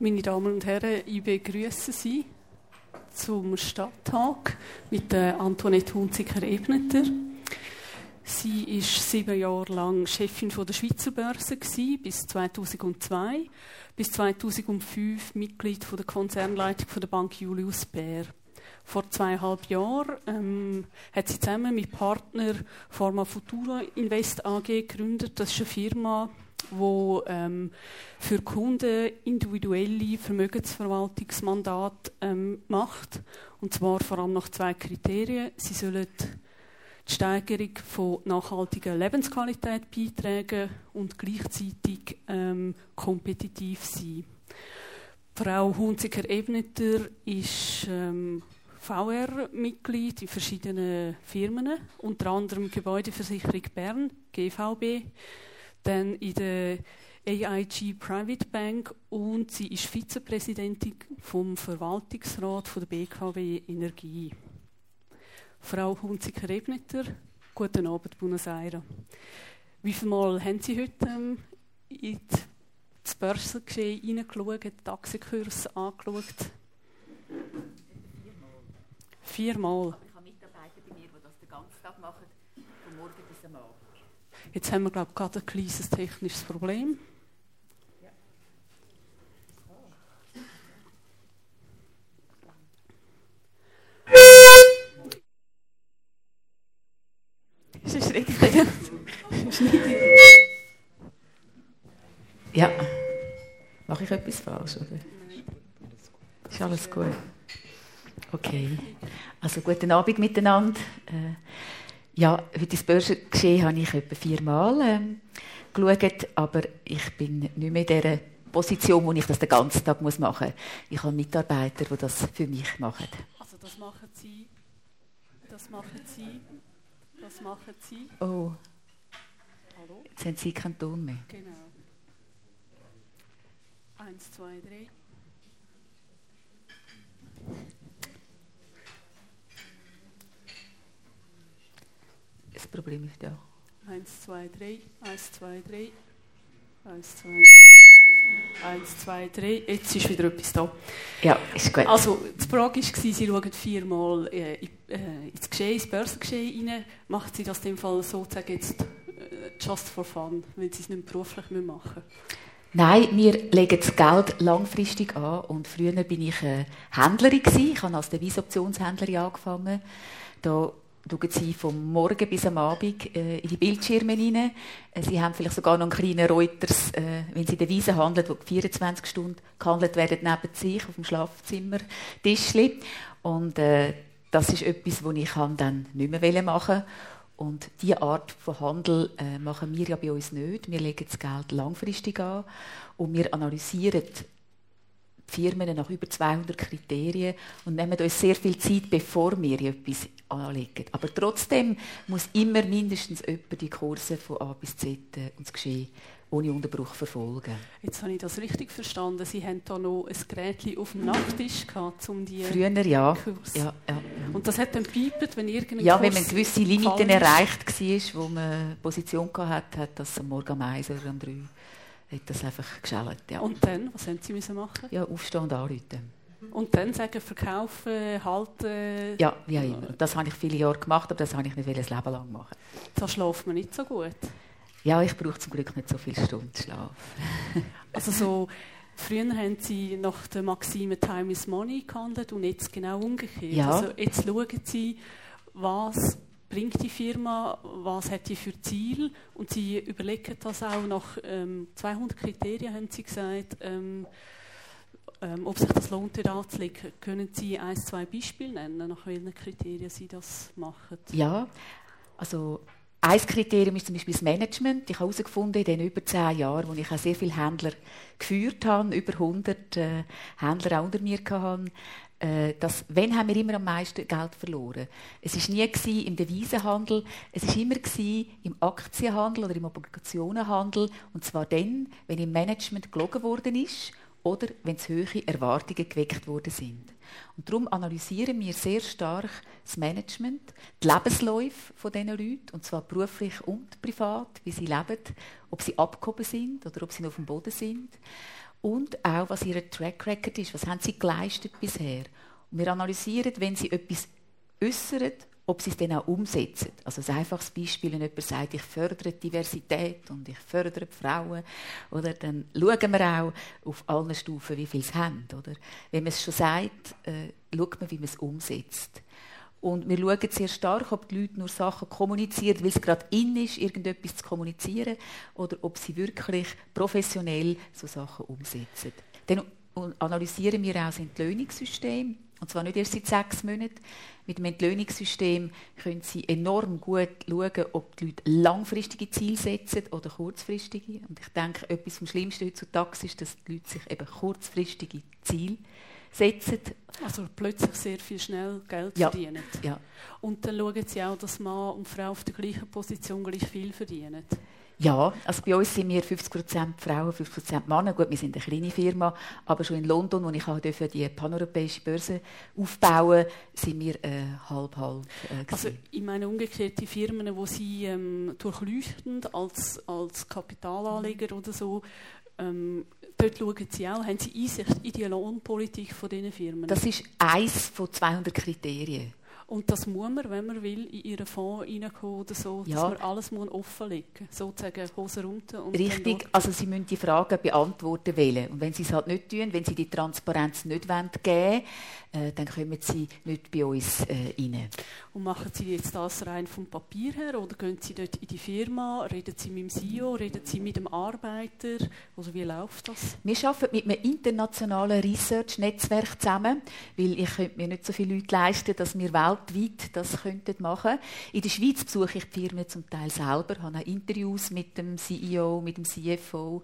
Meine Damen und Herren, ich begrüße Sie zum Stadttag mit der Antoinette Hunziker-Ebneter. Sie ist sieben Jahre lang Chefin der Schweizer Börse bis 2002, bis 2005 Mitglied der Konzernleitung der Bank Julius Baer. Vor zweieinhalb Jahren ähm, hat sie zusammen mit Partner Forma Futura Invest AG gegründet. Das ist eine Firma, wo ähm, für Kunden individuelle Vermögensverwaltungsmandate ähm, macht. Und zwar vor allem nach zwei Kriterien. Sie sollen die Steigerung von nachhaltiger Lebensqualität beitragen und gleichzeitig ähm, kompetitiv sein. Frau Hunziker-Ebneter ist ähm, VR-Mitglied in verschiedenen Firmen, unter anderem Gebäudeversicherung Bern, GVB, dann in der AIG Private Bank und sie ist Vizepräsidentin vom Verwaltungsrat von der BKW Energie. Frau Hunziker-Ebneter, guten Abend, Buenos Aires. Wie viel Mal haben Sie heute ähm, in das Börsengeschehen hineingeschaut, den Taxikurs angeschaut? Viermal. Viermal. Ich habe Mitarbeiter bei mir, die das den ganzen Tag machen, von morgen bis am Abend. Jetzt haben wir, glaube ich, gerade ein kleines technisches Problem. Das ist richtig. Ja. Mache ich etwas falsch, oder? Ist alles gut? Okay. Also, guten Abend miteinander. Ja, heute das Börsengeschehen habe ich etwa viermal ähm, geschaut, aber ich bin nicht mehr in dieser Position, wo ich das den ganzen Tag machen muss. Ich habe Mitarbeiter, die das für mich machen. Also das machen Sie, das machen Sie, das machen Sie. Oh, Hallo? jetzt haben Sie keinen Ton mehr. Genau. Eins, zwei, drei. Das Problem ist da. Eins, zwei, drei. Eins, zwei, drei. Eins, zwei, Eins, zwei, drei. Jetzt ist wieder etwas da. Ja, ist gut. Also, die Frage war, Sie schauen viermal äh, äh, ins Geschehen, ins Börsengeschehen rein. Machen Sie das in dem Fall sozusagen jetzt äh, just for fun, weil Sie es nicht beruflich mehr machen Nein, wir legen das Geld langfristig an. Und früher bin ich äh, Händlerin. Ich habe als Devisoptionshändlerin angefangen. Da schauen Sie vom Morgen bis am Abend äh, in die Bildschirme hinein. Äh, Sie haben vielleicht sogar noch einen kleinen Reuters, äh, wenn Sie Devisen handeln, wo 24 Stunden gehandelt werden neben sich auf dem Schlafzimmer Tischli. Und äh, das ist etwas, was ich dann nicht mehr machen und diese Art von Handel äh, machen wir ja bei uns nicht. Wir legen das Geld langfristig an und wir analysieren Firmen nach über 200 Kriterien und nehmen uns sehr viel Zeit, bevor wir etwas anlegen. Aber trotzdem muss immer mindestens jemand die Kurse von A bis Z äh, und das Geschehen ohne Unterbruch verfolgen. Jetzt habe ich das richtig verstanden. Sie haben da noch ein Gerät auf dem Nachttisch gehabt, um die Früher ja. Kurs. ja, ja. Und das hat dann gepiept, wenn irgendein Ja, wenn Kurs man gewisse Limiten erreicht war, wo man Position hatte, hat das am Morgen um 1 oder um 3 hat das einfach geschält. Ja. Und dann, was haben Sie müssen machen? ja, aufstehen und anrufen. Und dann sagen, verkaufen, halten, Ja, wie auch immer. Das habe ich viele Jahre gemacht, aber das habe ich nicht ein Leben lang machen. da schläft man nicht so gut. Ja, ich brauche zum Glück nicht so viele Stunden Schlaf. Also so, früher haben Sie nach der Maxime Time is Money gehandelt und jetzt genau umgekehrt. Ja. Also jetzt schauen Sie, was bringt die Firma, was hat die für Ziel und Sie überlegen das auch nach ähm, 200 Kriterien, haben Sie gesagt, ähm, ähm, ob sich das lohnt, dort anzulegen. Können Sie ein, zwei Beispiele nennen, nach welchen Kriterien Sie das machen? Ja, also ein Kriterium ist zum Beispiel das Management. Ich habe herausgefunden, in den über zehn Jahren, wo ich auch sehr viele Händler geführt habe, über 100 äh, Händler auch unter mir hatte, äh, dass, wenn haben wir immer am meisten Geld verloren. Es war nie gewesen im Devisenhandel, es war immer gewesen im Aktienhandel oder im Obligationenhandel. Und zwar dann, wenn im Management gelogen worden ist oder wenn hohe Erwartungen geweckt worden sind. Und darum analysieren wir sehr stark das Management, die Lebensläufe von diesen Leuten, und zwar beruflich und privat, wie sie leben, ob sie abgehoben sind oder ob sie noch auf dem Boden sind. Und auch, was ihr Track Record ist. Was haben sie geleistet bisher? Und wir analysieren, wenn sie etwas äußern, ob sie es dann auch umsetzen. Also ein einfaches Beispiel, wenn jemand sagt, ich fördere Diversität und ich fördere Frauen, oder, dann schauen wir auch auf allen Stufen, wie viele es haben. Oder? Wenn man es schon sagt, äh, schaut man, wie man es umsetzt. Und wir schauen sehr stark, ob die Leute nur Sachen kommunizieren, weil es gerade in ist, irgendetwas zu kommunizieren, oder ob sie wirklich professionell so Sachen umsetzen. Dann analysieren wir auch das Entlöhnungssystem. Und zwar nicht erst seit sechs Monaten. Mit dem Entlöhnungssystem können Sie enorm gut schauen, ob die Leute langfristige Ziele setzen oder kurzfristige. Und ich denke, etwas vom Schlimmsten heutzutage ist, dass die Leute sich eben kurzfristige Ziele. Also plötzlich sehr viel schnell Geld ja. verdienen. Ja. Und dann schauen Sie auch, dass Mann und Frau auf der gleichen Position gleich viel verdienen. Ja, also bei uns sind wir 50% Frauen, 50% Männer. Gut, wir sind eine kleine Firma, aber schon in London, wo ich auch die paneuropäische Börse aufbauen sind wir äh, halb halb. Äh, also ich meine umgekehrt die Firmen, wo sie ähm, durchleuchten als als Kapitalanleger oder so. Ähm, dort schauen Sie auch, haben Sie Einsicht in die Lohnpolitik von diesen Firmen? Das ist eins von 200 Kriterien. Und das muss man, wenn man will, in ihren Fonds reinkommen oder so, ja. dass man alles muss offenlegen muss. Sozusagen Hose runter. Und Richtig, also Sie müssen die Fragen beantworten wollen. Und wenn Sie es halt nicht tun, wenn Sie die Transparenz nicht geben wollen, äh, dann kommen Sie nicht bei uns äh, rein. Und machen Sie jetzt das rein vom Papier her oder gehen Sie dort in die Firma, reden Sie mit dem CEO, reden Sie mit dem Arbeiter? Also wie läuft das? Wir arbeiten mit einem internationalen Research-Netzwerk zusammen, weil ich könnte mir nicht so viele Leute leisten, dass wir weltweit das könnten machen. In der Schweiz besuche ich die Firmen zum Teil selber, habe Interviews mit dem CEO, mit dem CFO.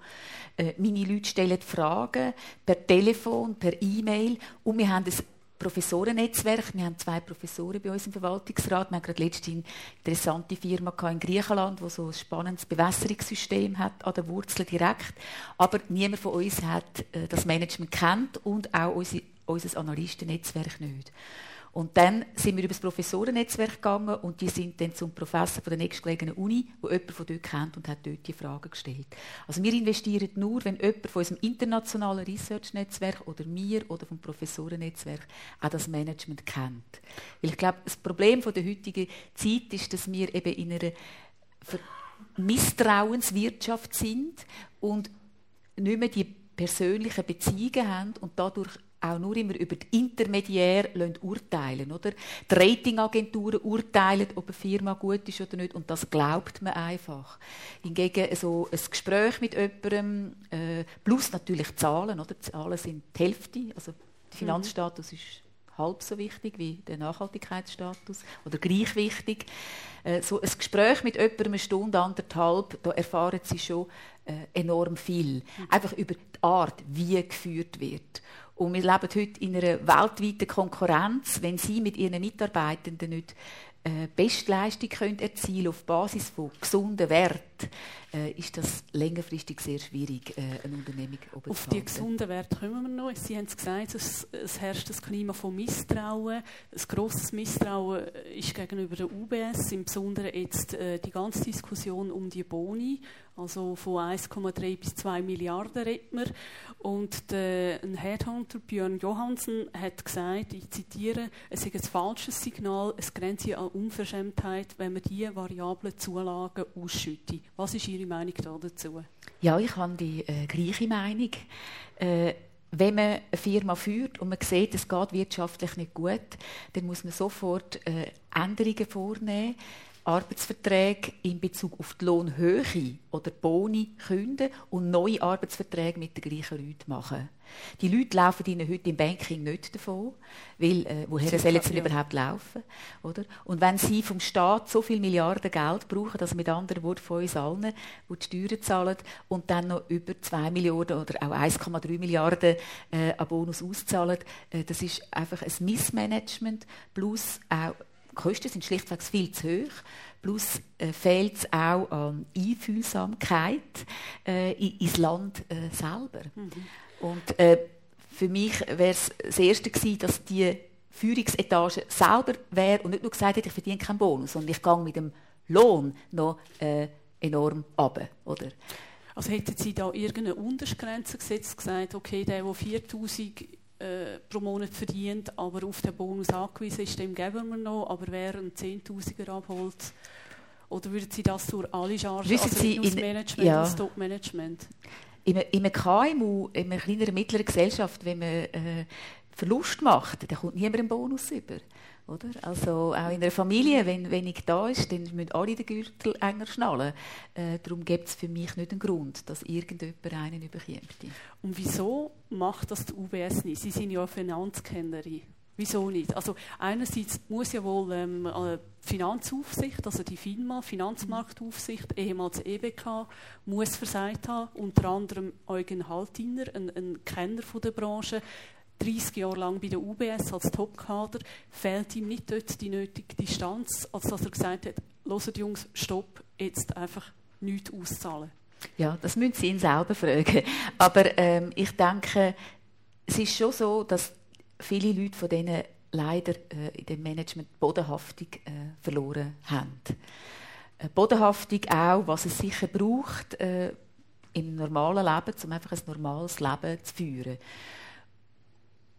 Äh, meine Leute stellen Fragen per Telefon, per E-Mail und wir haben ein Professorennetzwerk. Wir haben zwei Professoren bei uns im Verwaltungsrat. Wir haben gerade letztens eine interessante Firma in Griechenland, die so ein spannendes Bewässerungssystem hat, an der Wurzel direkt. Aber niemand von uns hat äh, das Management kennt und auch unser Analystennetzwerk nicht. Und dann sind wir über das Professorennetzwerk gegangen und die sind dann zum Professor von der nächstgelegenen Uni, wo jemand von dort kennt und hat dort die Fragen gestellt. Also wir investieren nur, wenn jemand von unserem internationalen Research-Netzwerk oder mir oder vom Professorennetzwerk auch das Management kennt. Weil ich glaube, das Problem von der heutigen Zeit ist, dass wir eben in einer Misstrauenswirtschaft sind und nicht mehr die persönlichen Beziehungen haben und dadurch auch nur immer über die Intermediäre urteilen oder? Die Ratingagenturen urteilen, ob eine Firma gut ist oder nicht und das glaubt man einfach. Hingegen so ein Gespräch mit jemandem, äh, plus natürlich Zahlen, oder? Zahlen sind die Hälfte, also der. Finanzstatus mhm. ist halb so wichtig wie der Nachhaltigkeitsstatus oder gleich wichtig. Äh, so ein Gespräch mit jemandem eine Stunde, anderthalb, da erfahren Sie schon äh, enorm viel. Mhm. Einfach über die Art, wie geführt wird. Und wir leben heute in einer weltweiten Konkurrenz. Wenn Sie mit Ihren Mitarbeitenden nicht äh, Bestleistung können erzielen auf Basis von gesunden Werten, äh, ist das längerfristig sehr schwierig, äh, eine Unternehmung Auf die gesunden Werte kommen wir noch. Sie haben es gesagt, es, es herrscht das Klima von Misstrauen. Ein grosses Misstrauen ist gegenüber der UBS, im Besonderen jetzt äh, die ganze Diskussion um die Boni also von 1,3 bis 2 Milliarden redet man. Und der, ein Headhunter, Björn Johansen, hat gesagt, ich zitiere, es ist ein falsches Signal, es grenzt an Unverschämtheit, wenn man diese variablen Zulagen ausschüttet. Was ist Ihre Meinung dazu? Ja, ich habe die äh, gleiche Meinung. Äh, wenn man eine Firma führt und man sieht, es geht wirtschaftlich nicht gut, dann muss man sofort äh, Änderungen vornehmen. Arbeitsverträge in Bezug auf die Lohnhöhe oder Boni künden und neue Arbeitsverträge mit den gleichen Leuten machen. Die Leute laufen ihnen heute im Banking nicht davon, weil äh, woher sollen sie ja. überhaupt laufen? Oder? Und wenn sie vom Staat so viel Milliarden Geld brauchen, also mit anderen Worten von uns allen, die die Steuern zahlen und dann noch über 2 Milliarden oder auch 1,3 Milliarden äh, an Bonus auszahlen, äh, das ist einfach ein Missmanagement plus auch die Kosten sind schlichtweg viel zu hoch. Plus äh, fehlt es auch an Einfühlsamkeit äh, ins Land äh, selber. Mhm. Und äh, für mich wäre es das Erste gewesen, dass die Führungsetage selber wäre und nicht nur gesagt hätte, ich verdiene keinen Bonus, sondern ich gehe mit dem Lohn noch äh, enorm ab, oder? Also hätten Sie da irgendeine Untergrenze gesetzt, gesagt, okay, der, der 4000 äh, pro Monat verdient, aber auf den Bonus angewiesen ist, dem geben wir noch, aber wer einen 10.000er abholt, oder würden Sie das durch alle Chargen, Wissen also Sie, in, Management, ja. Top-Management? In einem KMU, in einer kleineren, mittleren Gesellschaft, wenn man äh, Verlust macht, dann kommt niemand einen Bonus über. Oder? Also auch in einer Familie, wenn wenig da ist, dann müssen alle den Gürtel enger schnallen. Äh, darum gibt es für mich nicht einen Grund, dass irgendjemand einen überkommt. Und wieso macht das die UBS nicht? Sie sind ja Finanzkennerin. Wieso nicht? Also einerseits muss ja wohl ähm, die Finanzaufsicht, also die FINMA, Finanzmarktaufsicht, ehemals EBK, muss versagt haben. Unter anderem Eugen Haltiner, ein, ein Kenner von der Branche, 30 Jahre lang bei der UBS als Topkader, fehlt ihm nicht dort die nötige Distanz, als dass er gesagt hat, hört Jungs, stopp, jetzt einfach nichts auszahlen. Ja, das müssen Sie ihn selber fragen. Aber ähm, ich denke, es ist schon so, dass viele Leute von denen leider äh, in dem Management Bodenhaftung äh, verloren haben. Äh, Bodenhaftung auch, was es sicher braucht äh, im normalen Leben, um einfach ein normales Leben zu führen.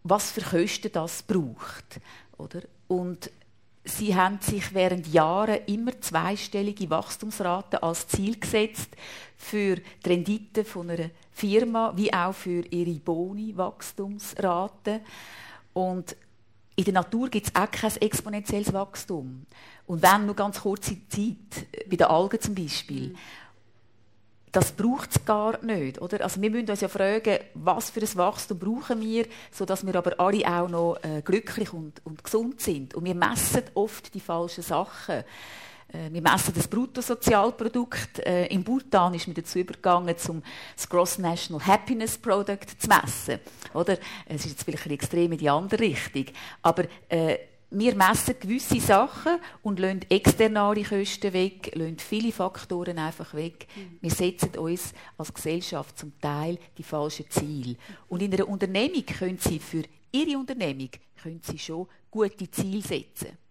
Was für Kosten das braucht, oder? Und Sie haben sich während Jahren immer zweistellige Wachstumsraten als Ziel gesetzt für die Rendite von einer Firma, wie auch für ihre Boni-Wachstumsraten. Und in der Natur gibt es auch kein exponentielles Wachstum. Und wenn nur ganz kurze Zeit, bei den Algen zum Beispiel. Mhm. Das braucht es gar nicht. Oder? Also wir müssen uns ja fragen, was für ein Wachstum brauchen wir, sodass wir aber alle auch noch äh, glücklich und, und gesund sind. Und wir messen oft die falschen Sachen. Äh, wir messen das Bruttosozialprodukt. Äh, in Bhutan ist man dazu übergegangen, zum das Gross National Happiness Product zu messen. Oder? Es ist jetzt vielleicht ein extrem in die andere Richtung. Aber äh, wir messen gewisse Sachen und lassen externe Kosten weg, lassen viele Faktoren einfach weg. Mhm. Wir setzen uns als Gesellschaft zum Teil die falschen Ziele. Und in einer Unternehmung können Sie für Ihre Unternehmung können Sie schon gute Ziele setzen.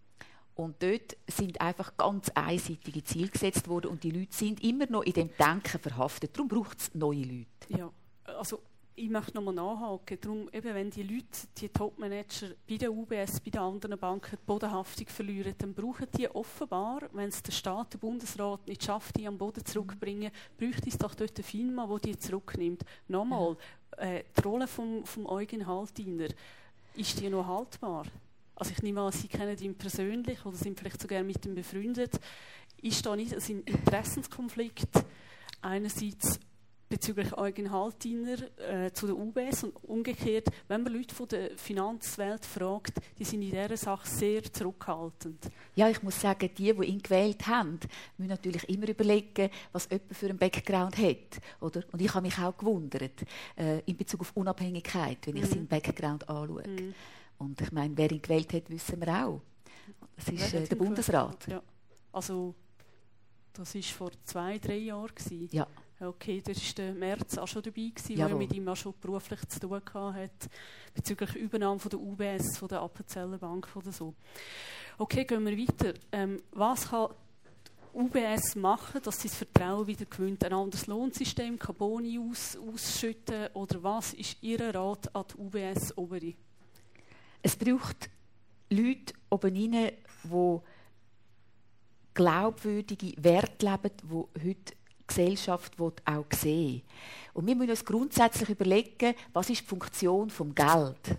Und dort sind einfach ganz einseitige Ziele gesetzt worden und die Leute sind immer noch in dem Denken verhaftet. Darum braucht es neue Leute. Ja, also ich möchte nochmal nachhaken. Darum, eben, wenn die Leute, die Topmanager bei der UBS, bei den anderen Banken die Bodenhaftung verlieren, dann brauchen die offenbar, wenn es der Staat, der Bundesrat nicht schafft, die am Boden zurückzubringen, bräuchte es doch dort eine Firma, die die zurücknimmt. Nochmal, äh, die Rolle von vom Eugen Haltiner, ist die noch haltbar? Also ich nehme an, Sie kennen ihn persönlich oder sind vielleicht sogar mit ihm befreundet. Ist da nicht ein Interessenskonflikt einerseits bezüglich Eugen Haltiner äh, zu der UBS und umgekehrt, wenn man Leute von der Finanzwelt fragt, die sind in dieser Sache sehr zurückhaltend. Ja, ich muss sagen, die, die ihn gewählt haben, müssen natürlich immer überlegen, was jemand für einen Background hat. Oder? Und ich habe mich auch gewundert, äh, in Bezug auf Unabhängigkeit, wenn ich mhm. seinen Background anschaue. Mhm. Und ich meine, wer ihn gewählt hat, wissen wir auch. Das ist äh, der Bundesrat. Ja. Also, das war vor zwei, drei Jahren. Ja. Okay, da war der März auch schon dabei, gewesen, weil er mit ihm auch schon beruflich zu tun hatte, bezüglich Übernahme von der UBS, von der Appenzeller Bank oder so. Okay, gehen wir weiter. Ähm, was kann UBS machen, dass sie das Vertrauen wieder gewinnt? Ein anderes Lohnsystem, Carboni aus, ausschütten oder was ist Ihr Rat an die UBS Obere? Es braucht Leute oben rein, die glaubwürdige Werte leben, die heute Gesellschaft auch sehen Und wir müssen uns grundsätzlich überlegen, was ist die Funktion des Geld?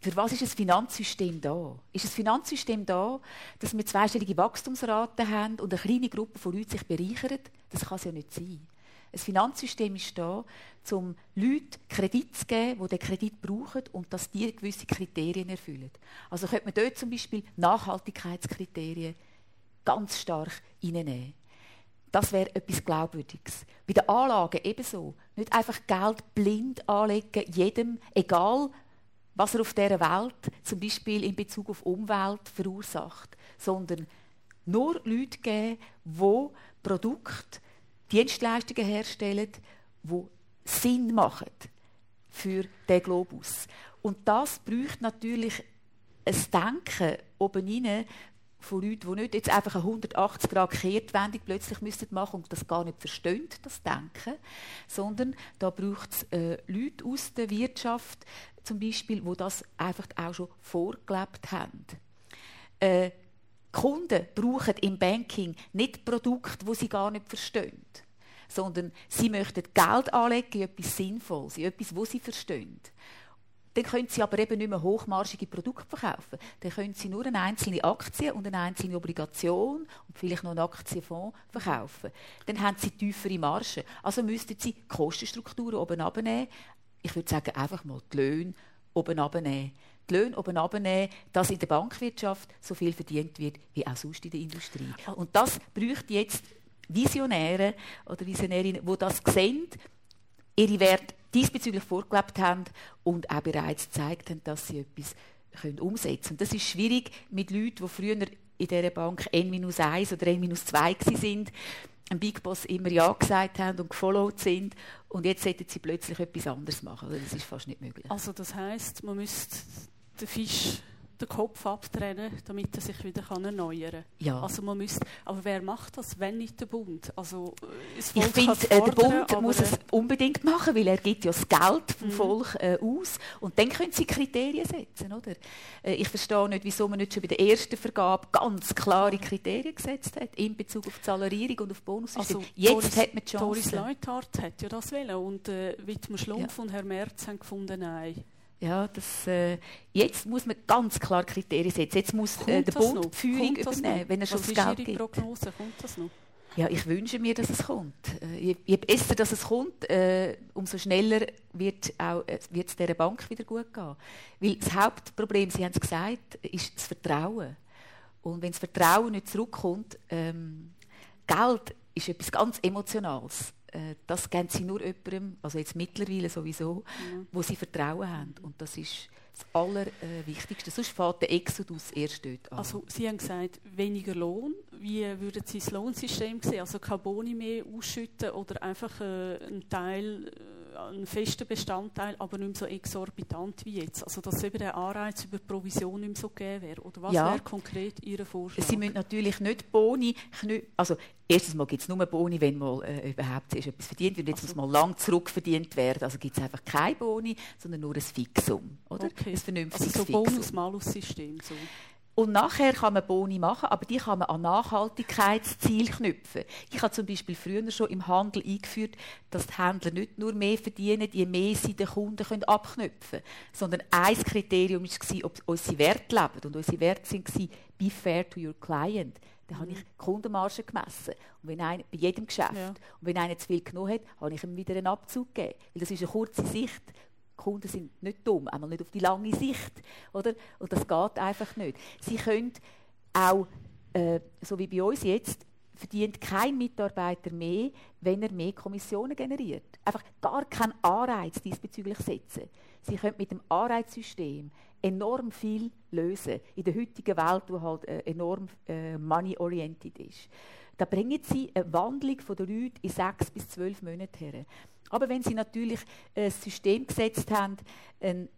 Für was ist das Finanzsystem da? Ist das Finanzsystem da, dass wir zweistellige Wachstumsraten haben und eine kleine Gruppe von Leuten sich bereichert? Das kann es ja nicht sein. Ein Finanzsystem ist da, um Leuten Kredit zu geben, die den Kredit brauchen und dass die gewisse Kriterien erfüllen. Also könnte man dort zum Beispiel Nachhaltigkeitskriterien ganz stark reinnehmen. Das wäre etwas Glaubwürdiges. Bei den Anlagen ebenso. Nicht einfach Geld blind anlegen, jedem, egal was er auf dieser Welt, zum Beispiel in Bezug auf Umwelt, verursacht, sondern nur Leute geben, die Produkte, Dienstleistungen herstellen, die Sinn machen für den Globus. Und das braucht natürlich ein Denken oben rein, von Leuten, die nicht jetzt einfach eine 180 Grad Kehrtwendung plötzlich müssen machen und das gar nicht verstehen, das Denken, sondern da braucht es äh, Leute aus der Wirtschaft zum Beispiel, die das einfach auch schon vorgelebt haben. Äh, Kunden brauchen im Banking nicht Produkte, wo sie gar nicht verstehen, sondern sie möchten Geld anlegen in etwas Sinnvolles, in etwas, wo sie verstehen. Dann können Sie aber eben nicht mehr hochmarschige Produkte verkaufen. Dann können Sie nur eine einzelne Aktie und eine einzelne Obligation und vielleicht noch einen Aktienfonds verkaufen. Dann haben Sie tiefere Margen. Also müssten Sie die Kostenstrukturen oben abnehmen. Ich würde sagen, einfach mal die Löhne oben abnehmen. Die Löhne oben abnehmen, dass in der Bankwirtschaft so viel verdient wird wie auch sonst in der Industrie. Und das bräuchte jetzt Visionäre oder Visionärinnen, die das sehen, ihre Werte diesbezüglich vorgelebt haben und auch bereits gezeigt haben, dass sie etwas können umsetzen können. Das ist schwierig mit Leuten, die früher in dieser Bank N-1 oder N-2 sind, ein Big Boss immer Ja gesagt haben und gefollowt sind und jetzt sollten sie plötzlich etwas anderes machen. Das ist fast nicht möglich. Also das heißt, man müsste den Fisch den Kopf abtrennen, damit er sich wieder erneuern kann. Ja. Also man müsste, aber wer macht das, wenn nicht der Bund? Also, ich finde, äh, der Bund muss es unbedingt machen, weil er gibt ja das Geld vom mhm. Volk äh, aus und dann können sie Kriterien setzen, oder? Äh, ich verstehe nicht, wieso man nicht schon bei der ersten Vergabe ganz klare Kriterien gesetzt hat in Bezug auf die Salarierung und auf Bonussystem. Also, Jetzt Doris, hat man die Chance. Doris Leuthard hat ja das wollen und äh, Wittmer Schlumpf ja. und Herr Merz haben gefunden, nein. Ja, das, äh, jetzt muss man ganz klar Kriterien setzen. Jetzt muss äh, der Bund die Führung übernehmen, wenn er schon Was das Geld gibt. Prognose? Kommt das noch? Ja, ich wünsche mir, dass es kommt. Äh, je, je besser dass es kommt, äh, umso schneller wird auch äh, es dieser Bank wieder gut gehen. Weil das Hauptproblem, Sie haben es gesagt, ist das Vertrauen. Und wenn das Vertrauen nicht zurückkommt, ähm, Geld ist etwas ganz Emotionales. Äh, das geben sie nur jemandem, also jetzt mittlerweile sowieso, ja. wo sie Vertrauen haben. Und das ist das Allerwichtigste. Sonst fährt der Exodus erst dort an. Also Sie haben gesagt, weniger Lohn. Wie würden Sie das Lohnsystem sehen? Also keine Boni mehr ausschütten oder einfach äh, einen Teil, äh, einen festen Bestandteil, aber nicht mehr so exorbitant wie jetzt? Also dass eben der Anreiz über Provision nicht mehr so gegeben wäre? Oder was ja. wäre konkret Ihr Vorschlag? Sie müssen natürlich nicht Boni, also erstens mal gibt es nur Boni, wenn mal äh, überhaupt etwas verdient wird. Jetzt also. muss mal lang zurückverdient werden. Also gibt es einfach keine Boni, sondern nur ein Fixum. Oder? Okay. Ein vernünftiges also so Bonus-Malus-System. So. Und nachher kann man Boni machen, aber die kann man an Nachhaltigkeitsziel knüpfen. Ich habe zum Beispiel früher schon im Handel eingeführt, dass die Händler nicht nur mehr verdienen, je mehr sie den Kunden können abknüpfen können, sondern ein Kriterium war, ob unsere Werte leben. Und unsere Werte waren, be fair to your client. Da habe ich mhm. Kundenmarge gemessen. Und wenn einer, bei jedem Geschäft. Ja. Und wenn einer zu viel genommen hat, habe ich ihm wieder einen Abzug gegeben. Weil das ist eine kurze Sicht. Kunden sind nicht dumm, einmal nicht auf die lange Sicht. Oder? Und das geht einfach nicht. Sie können auch, äh, so wie bei uns jetzt, verdient kein Mitarbeiter mehr, wenn er mehr Kommissionen generiert. Einfach gar keinen Anreiz diesbezüglich setzen. Sie können mit dem Anreizsystem enorm viel lösen in der heutigen Welt, die halt äh, enorm äh, money-oriented ist. Da bringen sie eine Wandlung der Leute in sechs bis zwölf Monaten her. Aber wenn Sie natürlich ein System gesetzt haben, ein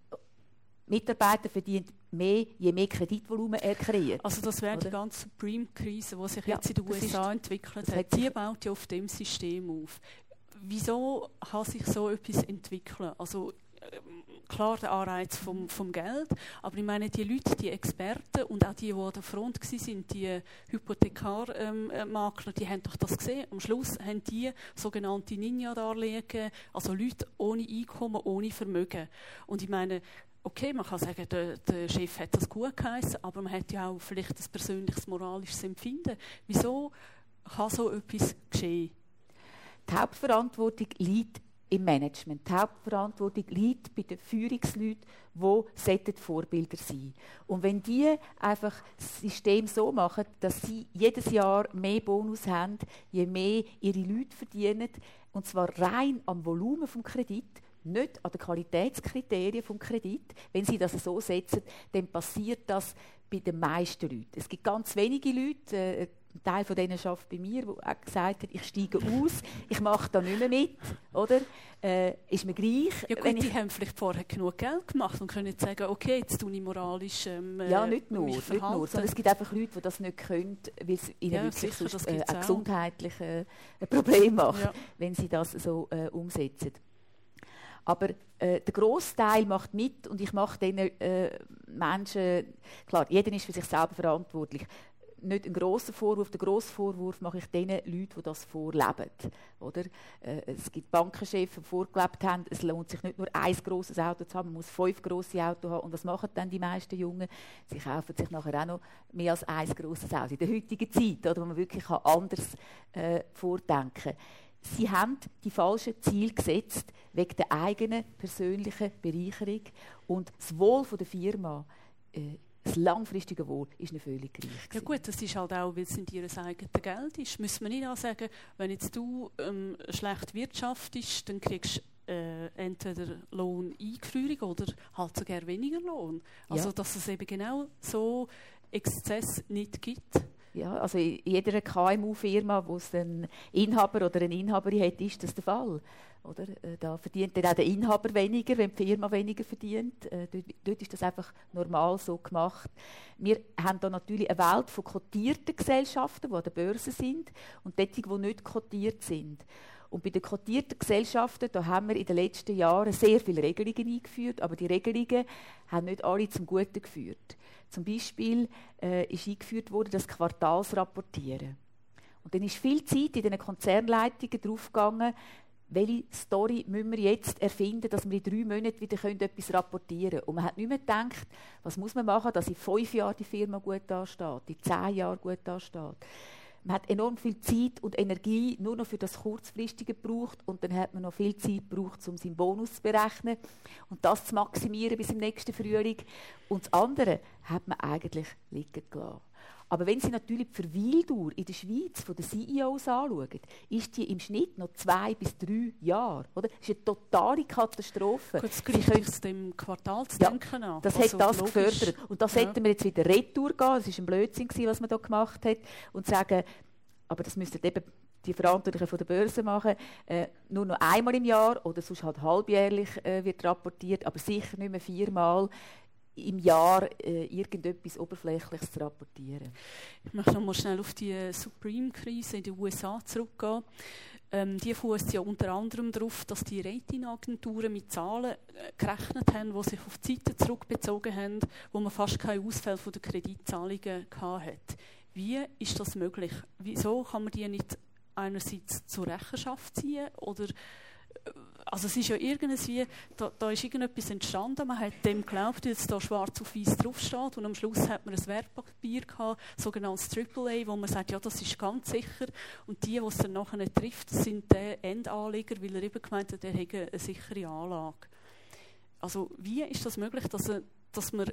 Mitarbeiter verdient mehr, je mehr Kreditvolumen er kreiert. Also das wäre die ganze Supreme-Krise, die sich ja, jetzt in den USA entwickelt hat. Die baut ja auf dem System auf. Wieso kann sich so etwas entwickeln? Also klar der Anreiz vom, vom Geld, aber ich meine, die Leute, die Experten und auch die, die an der Front waren, die Hypothekarmakler, ähm, die haben doch das gesehen. Am Schluss haben die sogenannte Ninja-Darlehen, also Leute ohne Einkommen, ohne Vermögen. Und ich meine, okay, man kann sagen, der, der Chef hat das gut geheißen, aber man hat ja auch vielleicht ein persönliches moralisches Empfinden. Wieso kann so etwas geschehen? Die Hauptverantwortung liegt im Management. Die Hauptverantwortung liegt bei den Führungsleuten, die Vorbilder sein Und wenn die einfach das System so machen, dass sie jedes Jahr mehr Bonus haben, je mehr ihre Leute verdienen, und zwar rein am Volumen vom Kredit, nicht an den Qualitätskriterien vom Kredit. Wenn Sie das so setzen, dann passiert das bei den meisten Leuten. Es gibt ganz wenige Leute, äh, ein Teil von denen schafft bei mir, der auch gesagt hat, ich steige aus, ich mache da nicht mehr mit, oder? Äh, ist mir gleich. Ja gut, die haben vielleicht vorher genug Geld gemacht und können sagen, okay, jetzt tue ich moralisch ähm, Ja, nicht nur, nicht nur, sondern es gibt einfach Leute, die das nicht können, weil es ihnen ja, wirklich sicher, sonst, äh, ein gesundheitliches äh, Problem macht, ja. wenn sie das so äh, umsetzen. Aber äh, der Großteil macht mit und ich mache diesen äh, Menschen, klar, jeder ist für sich selber verantwortlich. Nicht einen grossen Vorwurf, den grossen Vorwurf mache ich den Leuten, die das vorleben. Oder? Äh, es gibt Bankenchefs, die vorgelebt haben, es lohnt sich nicht nur ein grosses Auto zu haben, man muss fünf grosse Autos haben. Und was machen dann die meisten Jungen? Sie kaufen sich nachher auch noch mehr als ein grosses Auto. In der heutigen Zeit, oder, wo man wirklich anders äh, vordenken kann sie haben die falschen Ziele gesetzt wegen der eigenen persönlichen Bereicherung und das Wohl der Firma, äh, das langfristige Wohl, ist nicht völlig gleich. Ja gut, das ist halt auch, weil es in ihr eigenes Geld ist. Müssen wir nicht auch sagen, wenn jetzt du ähm, schlecht wirtschaftest, dann kriegst du äh, entweder Lohneinführung oder halt sogar weniger Lohn. Also ja. dass es eben genau so Exzess nicht gibt. Ja, also in jeder KMU-Firma, wo es einen Inhaber oder eine Inhaberin hat, ist das der Fall. Oder? Äh, da verdient dann auch der Inhaber weniger, wenn die Firma weniger verdient. Äh, dort, ist das einfach normal so gemacht. Wir haben da natürlich eine Welt von kotierten Gesellschaften, die an der Börse sind, und dort, die nicht kotiert sind. Und bei den kotierten Gesellschaften, da haben wir in den letzten Jahren sehr viele Regelungen eingeführt, aber die Regelungen haben nicht alle zum Guten geführt. Zum Beispiel äh, ist eingeführt worden, das Quartalsrapportieren. Und dann ist viel Zeit in den Konzernleitungen draufgegangen, welche Story müssen wir jetzt erfinden, dass wir in drei Monaten wieder etwas rapportieren können. Und man hat nicht mehr gedacht, was muss man machen, dass in fünf Jahren die Firma gut dasteht, in zehn Jahren gut dasteht. Man hat enorm viel Zeit und Energie nur noch für das Kurzfristige gebraucht und dann hat man noch viel Zeit gebraucht, um seinen Bonus zu berechnen und das zu maximieren bis im nächsten Frühling. Und das andere hat man eigentlich liegen gelassen. Aber wenn Sie natürlich die Verweildauer in der Schweiz von den CEOs anschauen, ist die im Schnitt noch zwei bis drei Jahre. Oder? Das ist eine totale Katastrophe. Gut, das aus dem Quartalsdenken ja, an. Das also hat das logisch. gefördert. Und das ja. hätten wir jetzt wieder retour gehen. Das war ein Blödsinn, was man da gemacht hat. Und sagen, aber das müssten eben die Verantwortlichen von der Börse machen, äh, nur noch einmal im Jahr oder sonst halt halbjährlich äh, wird rapportiert, aber sicher nicht mehr viermal im Jahr äh, irgendetwas Oberflächliches zu rapportieren. Ich möchte noch mal schnell auf die Supreme-Krise in den USA zurückgehen. Ähm, die fußt ja unter anderem darauf, dass die Ratingagenturen mit Zahlen äh, gerechnet haben, die sich auf Zeiten zurückbezogen haben, wo man fast keinen Ausfall von den Kreditzahlungen hatte. Wie ist das möglich? Wieso kann man die nicht einerseits zur Rechenschaft ziehen oder also es ist ja irgendwie, da, da ist irgendetwas entstanden, man hat dem geglaubt, dass da schwarz auf weiß draufsteht und am Schluss hat man ein Wertpapier gehabt, sogenanntes AAA, wo man sagt, ja, das ist ganz sicher und die, die es dann nachher nicht trifft, sind die Endanleger, weil er eben gemeint hat, er hätte eine sichere Anlage. Also wie ist das möglich, dass, dass, man,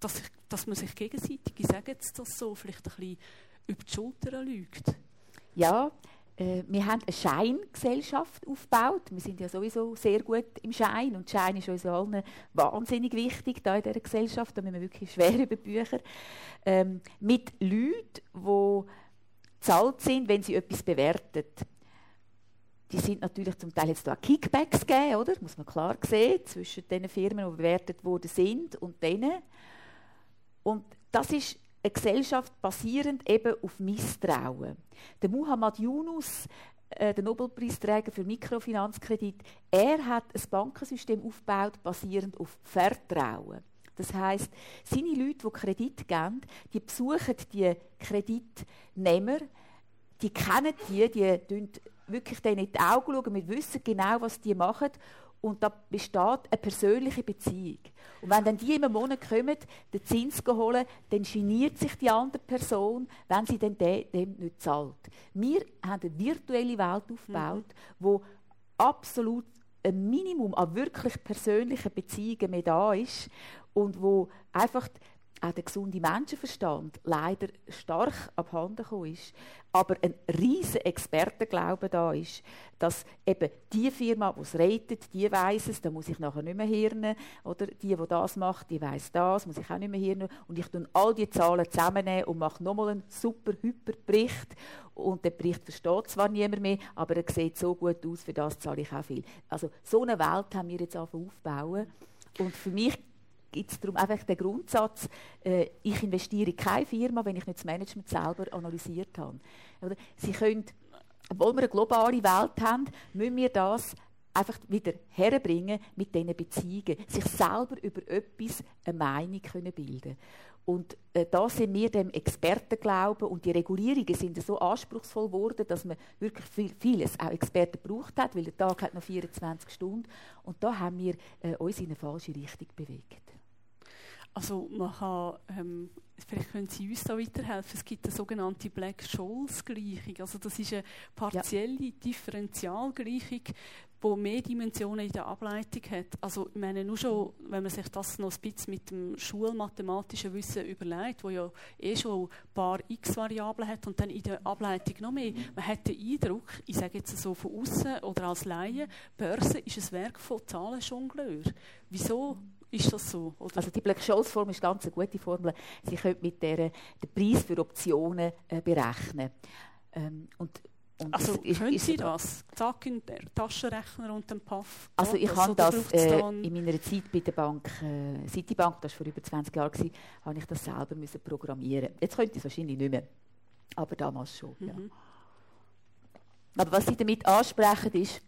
dass, dass man sich gegenseitig, ich sage jetzt das so, vielleicht ein bisschen über die Schulter lügt? Ja, äh, wir haben eine Scheingesellschaft aufgebaut. Wir sind ja sowieso sehr gut im Schein und Schein ist uns allen wahnsinnig wichtig da in dieser Gesellschaft. Da müssen wir wirklich schwer über Bücher. Ähm, mit Leuten, die zahlt sind, wenn sie etwas bewerten. Die sind natürlich zum Teil jetzt da Kickbacks gegeben, oder? Muss man klar sehen, zwischen den Firmen, die bewertet worden sind und denen. Und das ist eine Gesellschaft basierend eben auf Misstrauen. Der Muhammad Yunus, äh, der Nobelpreisträger für Mikrofinanzkredit, er hat ein Bankensystem aufgebaut basierend auf Vertrauen. Das heißt, seine Leute, die Kredit geben, die besuchen die Kreditnehmer, die kennen die, die wirklich denen in die Augen schauen, wir wissen genau, was die machen und da besteht eine persönliche Beziehung. Und wenn dann die im Monat kommen, den Zins holen, dann geniert sich die andere Person, wenn sie dann dem nicht zahlt. Wir haben eine virtuelle Welt aufgebaut, mhm. wo absolut ein Minimum an wirklich persönlichen Beziehungen mehr da ist und wo einfach auch der gesunde Menschenverstand leider stark abhanden gekommen ist, aber ein riesiger Expertenglaube da ist, dass eben die Firma, die es rettet, die weiß es, da muss ich nachher nicht mehr hirnen, oder? Die, die das macht, die weiß das, muss ich auch nicht mehr hirnen. Und ich tue all die Zahlen zusammennehmen und mache nochmal einen super, hyper Bericht und der Bericht versteht zwar niemand mehr, aber er sieht so gut aus, für das zahle ich auch viel. Also so eine Welt haben wir jetzt aufbauen und für mich gibt es darum einfach den Grundsatz, äh, ich investiere in keine Firma, wenn ich nicht das Management selber analysiert habe. Oder? Sie können, obwohl wir eine globale Welt haben, müssen wir das einfach wieder herbringen mit diesen Beziehungen, sich selber über etwas eine Meinung können bilden und äh, da sind wir dem Expertenglauben und die Regulierungen sind so anspruchsvoll geworden, dass man wirklich viel, vieles auch Experten gebraucht hat, weil der Tag hat noch 24 Stunden und da haben wir äh, uns in eine falsche Richtung bewegt. Also man kann, ähm, vielleicht können Sie uns da weiterhelfen, es gibt eine sogenannte Black-Scholes-Gleichung. Also das ist eine partielle ja. Differentialgleichung, die mehr Dimensionen in der Ableitung hat. Also ich meine, nur schon, wenn man sich das noch ein bisschen mit dem schulmathematischen Wissen überlegt, wo ja eh schon ein paar x-Variablen hat und dann in der Ableitung noch mehr, man hat den Eindruck, ich sage jetzt so von außen oder als Laie, Börse ist ein Werk von Zahlenjongleur. Wieso ist das so? Oder? Also die Black-Scholes-Formel ist ganz eine gute Formel. Sie können mit der den Preis für Optionen äh, berechnen. Ähm, und und also ist, können Sie das? Zack in den Taschenrechner und den Puff? Also ich habe das äh, in meiner Zeit bei der Bank äh, Citibank, das war vor über 20 Jahren, gewesen, habe ich das selber müssen programmieren. Jetzt könnte ich es wahrscheinlich nicht mehr, aber damals schon. Mhm. Ja. Aber was Sie damit ansprechen ist,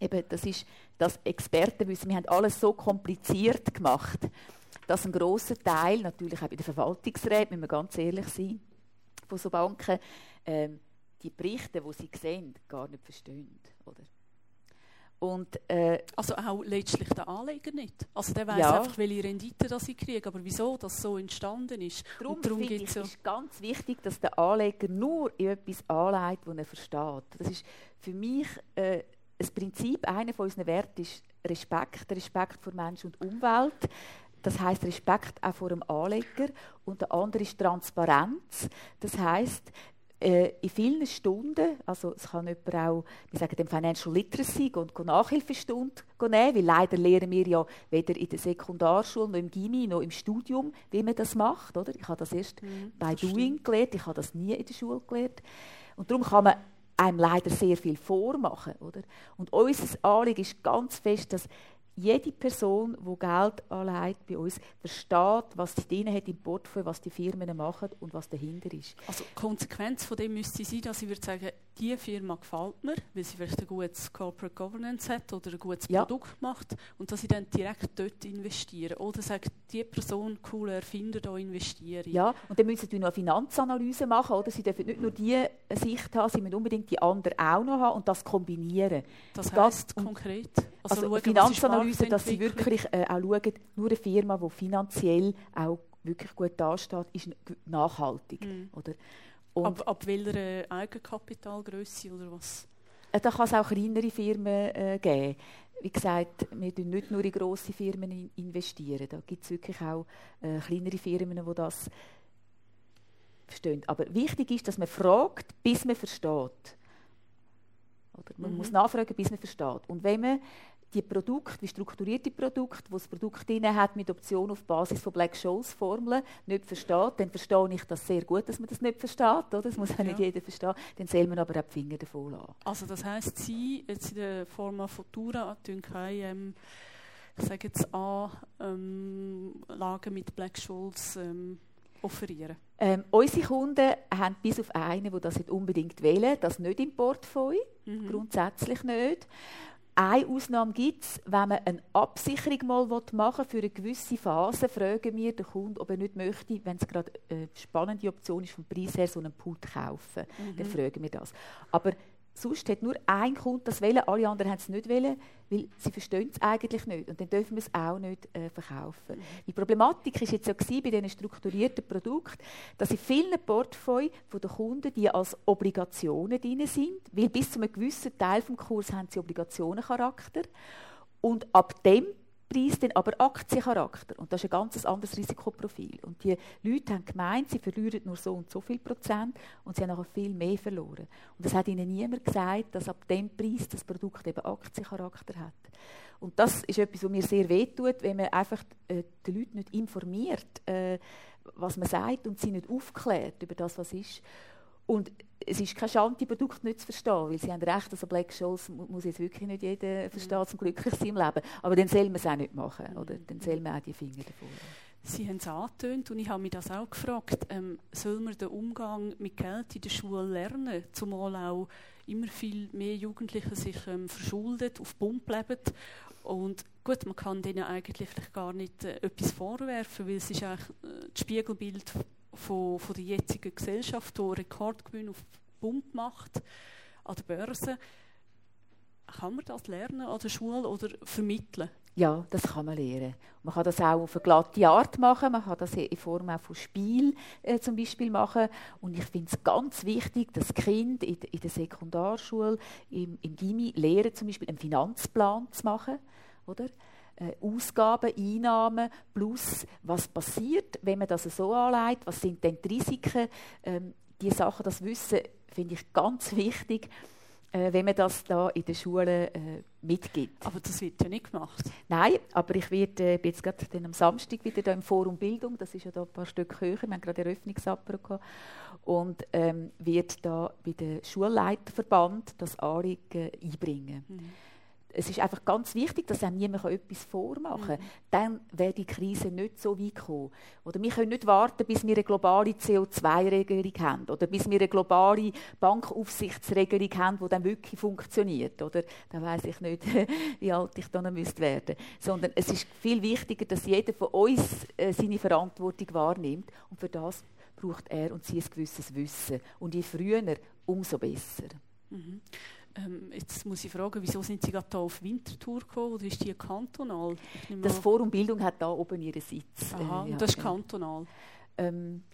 eben, das ist das Expertenwissen. Wir haben alles so kompliziert gemacht, dass ein großer Teil, natürlich auch bei den Verwaltungsräten, müssen wir ganz ehrlich sein, von so Banken, ähm, die Berichte, die sie sehen, gar nicht verstehen. Oder? Und, äh, also auch letztlich der Anleger nicht. Also der weiß ja. einfach, welche Rendite das ich kriege, aber wieso das so entstanden ist. Darum, darum finde ich, so ist ganz wichtig, dass der Anleger nur in etwas anlegt, das er versteht. Das ist für mich äh, ein Prinzip, einer von unseren Werten ist Respekt, Respekt vor Mensch und Umwelt. Das heißt Respekt auch vor dem Anleger und der andere ist Transparenz. Das heißt äh, in vielen Stunden, also es kann jemand auch, wir sagen dem Financial Literacy und Nachhilfestunde nehmen, weil leider lernen wir ja weder in der Sekundarschule noch im Gimmi noch im Studium, wie man das macht, oder? Ich habe das erst mhm, bei Doing gelernt, ich habe das nie in der Schule gelernt. Und darum kann man einem leider sehr viel vormachen. Oder? Und unser Anliegen ist ganz fest, dass jede Person, die Geld anlegt bei uns, versteht, was sie drin hat im Portfolio, was die Firmen machen und was dahinter ist. Also die Konsequenz von dem müsste sein, dass ich würde sagen, diese Firma gefällt mir, weil sie vielleicht ein gutes Corporate Governance hat oder ein gutes ja. Produkt macht und dass ich dann direkt dort investiere. Oder sage, diese Person, cooler Erfinder, da investiere Ja, und dann müssen sie noch eine Finanzanalyse machen, oder? Sie dürfen nicht nur diese Sicht haben, sie müssen unbedingt die andere auch noch haben und das kombinieren. Das heisst konkret? Also, also schauen, Finanzanalyse, dass sie wirklich äh, auch schauen, nur eine Firma, die finanziell auch wirklich gut dasteht, ist nachhaltig. Mhm. Oder? Und ab, ab welcher Eigenkapitalgröße oder was? Äh, da kann es auch kleinere Firmen äh, geben. Wie gesagt, wir investieren nicht nur in grosse Firmen investieren. Da gibt es wirklich auch äh, kleinere Firmen, die das verstehen. Aber wichtig ist, dass man fragt, bis man versteht. Oder man mhm. muss nachfragen, bis man versteht. Und wenn man die Produkte, wie strukturierte Produkte, wo das Produkt drin hat mit Option auf Basis von Black-Scholes-Formeln, nicht versteht, dann verstehe ich das sehr gut, dass man das nicht versteht. Oder? Das muss auch nicht jeder verstehen. Dann soll man aber auch die Finger davon lassen. Also das heisst, Sie jetzt in der Forma Futura tun keine, ähm, ich sage jetzt Anlagen ähm, mit Black-Scholes ähm, offerieren? Ähm, unsere Kunden haben bis auf einen, der das nicht unbedingt wählen, das nicht im Portfolio, mhm. grundsätzlich nicht. Eine Ausnahme gibt es, wenn man eine Absicherung mal machen will, für eine gewisse Phase, fragen wir den Kunden, ob er nicht möchte, wenn es gerade eine spannende Option ist, vom Preis her so einen Pult kaufen. Mhm. Dann fragen wir das. Aber sonst hat nur ein Kunde das wählen, alle anderen haben es nicht wählen, weil sie verstehen es eigentlich nicht und dann dürfen wir es auch nicht äh, verkaufen. Mhm. Die Problematik ist jetzt ja gewesen, bei diesen strukturierten Produkten, dass in vielen Portfolien der Kunden die als Obligationen drin sind, weil bis zu einem gewissen Teil vom Kurs haben sie Obligationencharakter und ab dem Preis dann aber Aktiencharakter. Und das ist ein ganz anderes Risikoprofil. Und die Leute haben gemeint, sie verlieren nur so und so viel Prozent und sie haben nachher viel mehr verloren. Und das hat ihnen niemand gesagt, dass ab dem Preis das Produkt eben Aktiencharakter hat. Und das ist etwas, was mir sehr wehtut, wenn man einfach äh, die Leute nicht informiert, äh, was man sagt und sie nicht aufklärt über das, was ist. Und es ist kein Schande, die Produkte nicht zu verstehen, weil sie haben recht, also Black Scholes muss jetzt wirklich nicht jeder mhm. verstehen, zum glücklich sein im Leben. Aber dann soll man es auch nicht machen, oder? Dann soll man auch die Finger davon Sie haben es angetönt und ich habe mich das auch gefragt, ähm, soll man den Umgang mit Geld in der Schule lernen, zumal auch immer viel mehr Jugendliche sich ähm, verschuldet, auf Pump leben und gut, man kann denen eigentlich gar nicht äh, etwas vorwerfen, weil es ist eigentlich äh, das Spiegelbild von, von der jetzigen Gesellschaft, die Rekordgewinn auf Pump macht an der Börse. Kann man das lernen an der Schule oder vermitteln? Ja, das kann man lernen. Man kann das auch auf eine glatte Art machen, man kann das in Form auch von Spiel äh, zum Beispiel machen. Und ich finde es ganz wichtig, dass Kind in, in der Sekundarschule, im, im Gimmi lernen, zum Beispiel einen Finanzplan zu machen. Oder? Äh, Ausgaben, Einnahmen plus was passiert, wenn man das so anlegt, was sind denn die Risiken, ähm, die Sachen, das Wissen finde ich ganz wichtig, äh, wenn man das da in der Schule äh, mitgibt. Aber das wird ja nicht gemacht. Nein, aber ich werde äh, jetzt gerade am Samstag wieder da im Forum Bildung, das ist ja da ein paar Stück höher, wir haben gerade Eröffnungsapero gehabt, und ähm, wird da bei der Schulleiterverband das Anliegen einbringen. Mhm es ist einfach ganz wichtig, dass einem niemand etwas vormachen kann. Mhm. Dann wäre die Krise nicht so weit gekommen. Oder wir können nicht warten, bis wir eine globale CO2-Regelung haben oder bis wir eine globale Bankaufsichtsregelung haben, die dann wirklich funktioniert. Oder dann weiß ich nicht, wie alt ich dann müsste werden. Sondern es ist viel wichtiger, dass jeder von uns äh, seine Verantwortung wahrnimmt. Und für das braucht er und sie ein gewisses Wissen. Und je früher, umso besser. Mhm. Ähm, jetzt muss ich fragen, wieso sind Sie gerade hier auf Winterthur gekommen oder ist die kantonal? Das Forum Bildung hat da oben ihren Sitz. Aha, äh, ja, das ist kantonal. Ähm,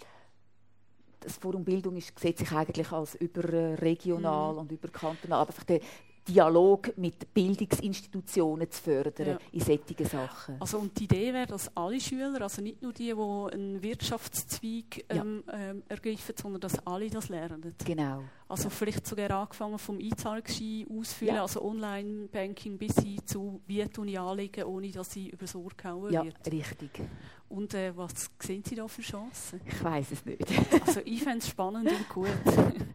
das Forum Bildung ist, sieht sich eigentlich als überregional mhm. und überkantonal. Aber einfach der, Dialog mit Bildungsinstitutionen zu fördern ja. in solchen Sachen. Also und die Idee wäre, dass alle Schüler, also nicht nur die, die einen Wirtschaftszweig ähm, ja. ähm, ergreifen, sondern dass alle das lernen. Genau. Also ja. vielleicht sogar angefangen vom Einzahlungsschein ausfüllen, also Online-Banking bis hin zu wie ich anlegen, ohne dass sie über das Ohr gehauen ja, wird. Ja, richtig. Und äh, was sehen Sie da für Chancen? Ich weiß es nicht. also ich fände es spannend und gut.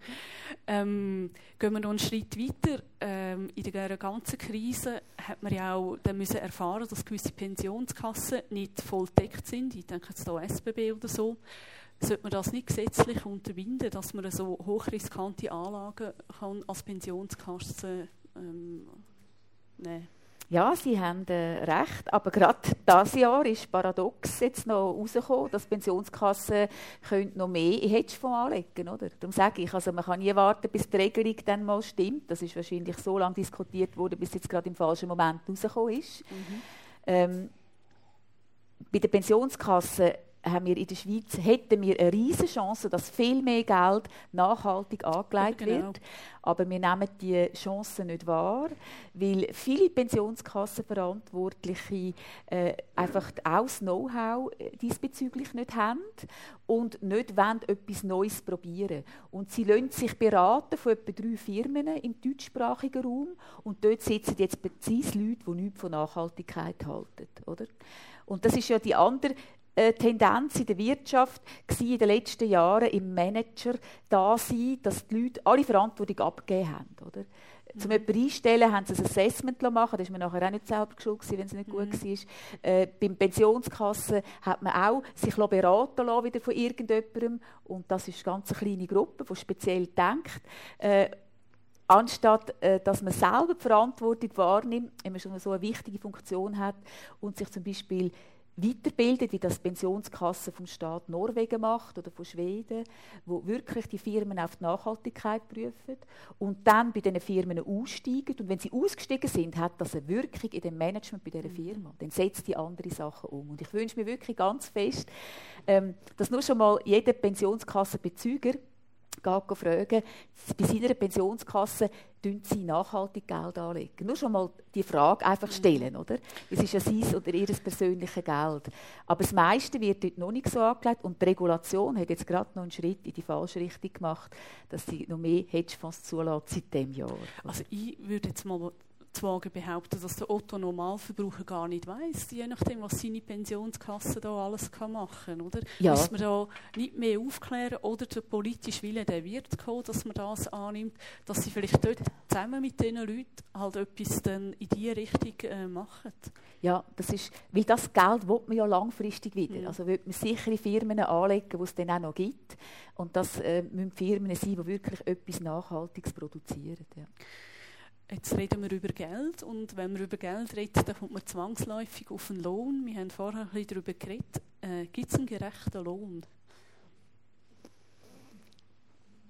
ähm, gehen wir noch einen Schritt weiter. Ähm, in der ganzen Krise hat man ja auch dann müssen erfahren, dass gewisse Pensionskassen nicht voll deckt sind. Ich denke jetzt hier SBB oder so. Sollte man das nicht gesetzlich unterbinden, dass man so hochriskante Anlagen kann als Pensionskasse ähm, nehmen ja, Sie haben äh, recht, aber gerade dieses Jahr ist paradox jetzt noch rausgekommen, dass Pensionskassen noch mehr in Hedgefonds anlegen oder? Darum sage ich, also man kann nie warten, bis die Regelung dann mal stimmt. Das ist wahrscheinlich so lange diskutiert worden, bis jetzt gerade im falschen Moment rausgekommen ist. Mhm. Ähm, bei den Pensionskassen haben wir in der Schweiz, hätten wir eine riesige Chance, dass viel mehr Geld nachhaltig angelegt genau. wird. Aber wir nehmen die Chance nicht wahr, weil viele Pensionskassenverantwortliche äh, einfach auch das Know-how äh, diesbezüglich nicht haben und nicht wollen, etwas Neues probieren. Und sie lassen sich beraten von etwa drei Firmen im deutschsprachigen Raum und dort sitzen jetzt präzise Leute, die nichts von Nachhaltigkeit halten. Oder? Und das ist ja die andere äh, Tendenz in der Wirtschaft in den letzten Jahren im Manager da sein, dass die Leute alle Verantwortung abgegeben haben. Oder? Mhm. Zum jemanden einstellen, haben sie ein Assessment machen Das war mir nachher auch nicht selber schuld, wenn es nicht mhm. gut war. Äh, beim Pensionskassen hat man auch sich beraten lassen, wieder von irgendjemandem. Und das ist eine ganz kleine Gruppe, die speziell denkt. Äh, anstatt äh, dass man selber die Verantwortung wahrnimmt, wenn man schon so eine wichtige Funktion hat und sich zum Beispiel weiterbildet, wie das Pensionskasse vom Staat Norwegen macht oder von Schweden, wo wirklich die Firmen auf die Nachhaltigkeit prüfen und dann bei diesen Firmen aussteigen. Und wenn sie ausgestiegen sind, hat das eine Wirkung in dem Management bei dieser mhm. Firma. Dann setzt die andere Sachen um. Und ich wünsche mir wirklich ganz fest, ähm, dass nur schon mal jeder Pensionskassenbezüger fragen, bei seiner Pensionskasse sie nachhaltig Geld anlegen. Nur schon mal die Frage einfach stellen, oder? Es ist ja sein oder ihr persönliches Geld. Aber das meiste wird dort noch nicht so angelegt und die Regulation hat jetzt gerade noch einen Schritt in die falsche Richtung gemacht, dass sie noch mehr Hedgefonds zulässt seit diesem Jahr. Also ich würde jetzt mal zu wagen behaupten, dass der Otto Normalverbraucher gar nicht weiß, je nachdem, was seine Pensionskasse da alles kann machen oder? Ja. Muss man da nicht mehr aufklären oder der politische Wille, der wird kommen, dass man das annimmt, dass sie vielleicht dort zusammen mit diesen Leuten halt etwas dann in diese Richtung äh, machen? Ja, das ist, weil das Geld will man ja langfristig wieder. Mhm. Also will man sichere Firmen anlegen, die es dann auch noch gibt. Und das äh, müssen Firmen sein, die wirklich etwas Nachhaltiges produzieren. Ja. Jetzt reden wir über Geld und wenn wir über Geld reden, dann kommt man zwangsläufig auf den Lohn. Wir haben vorher ein bisschen darüber geredet. Äh, Gibt es einen gerechten Lohn?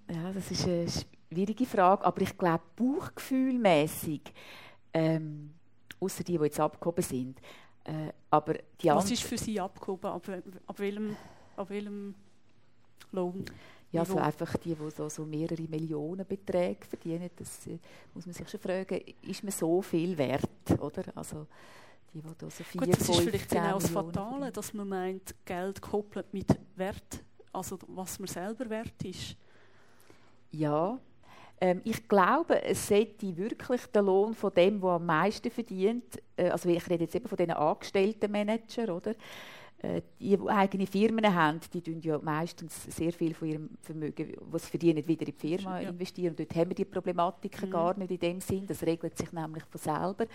Ja, das ist eine schwierige Frage, aber ich glaube, bauchgefühlmäßig, ähm, außer die, die jetzt abgehoben sind, äh, aber die Was ist für Sie abgehoben? Ab, ab, welchem, ab welchem Lohn? Ja, also einfach die, die so, so mehrere Millionen Beträge verdienen, das äh, muss man sich schon fragen, ist man so viel wert, oder? Also die, die da so vier, Gut, das ist vielleicht genau das Fatale, dass man meint, Geld koppelt mit Wert, also was man selber wert ist. Ja, ähm, ich glaube, es sollte wirklich der Lohn von dem, der am meisten verdient, äh, also ich rede jetzt eben von den angestellten Manager, oder? Äh, die, die eigene Firmen haben, die tun ja meistens sehr viel von ihrem Vermögen, was sie verdienen, wieder in die Firma ja. investieren. Und dort haben wir die Problematiken mhm. gar nicht in dem Sinn. Das regelt sich nämlich von selber.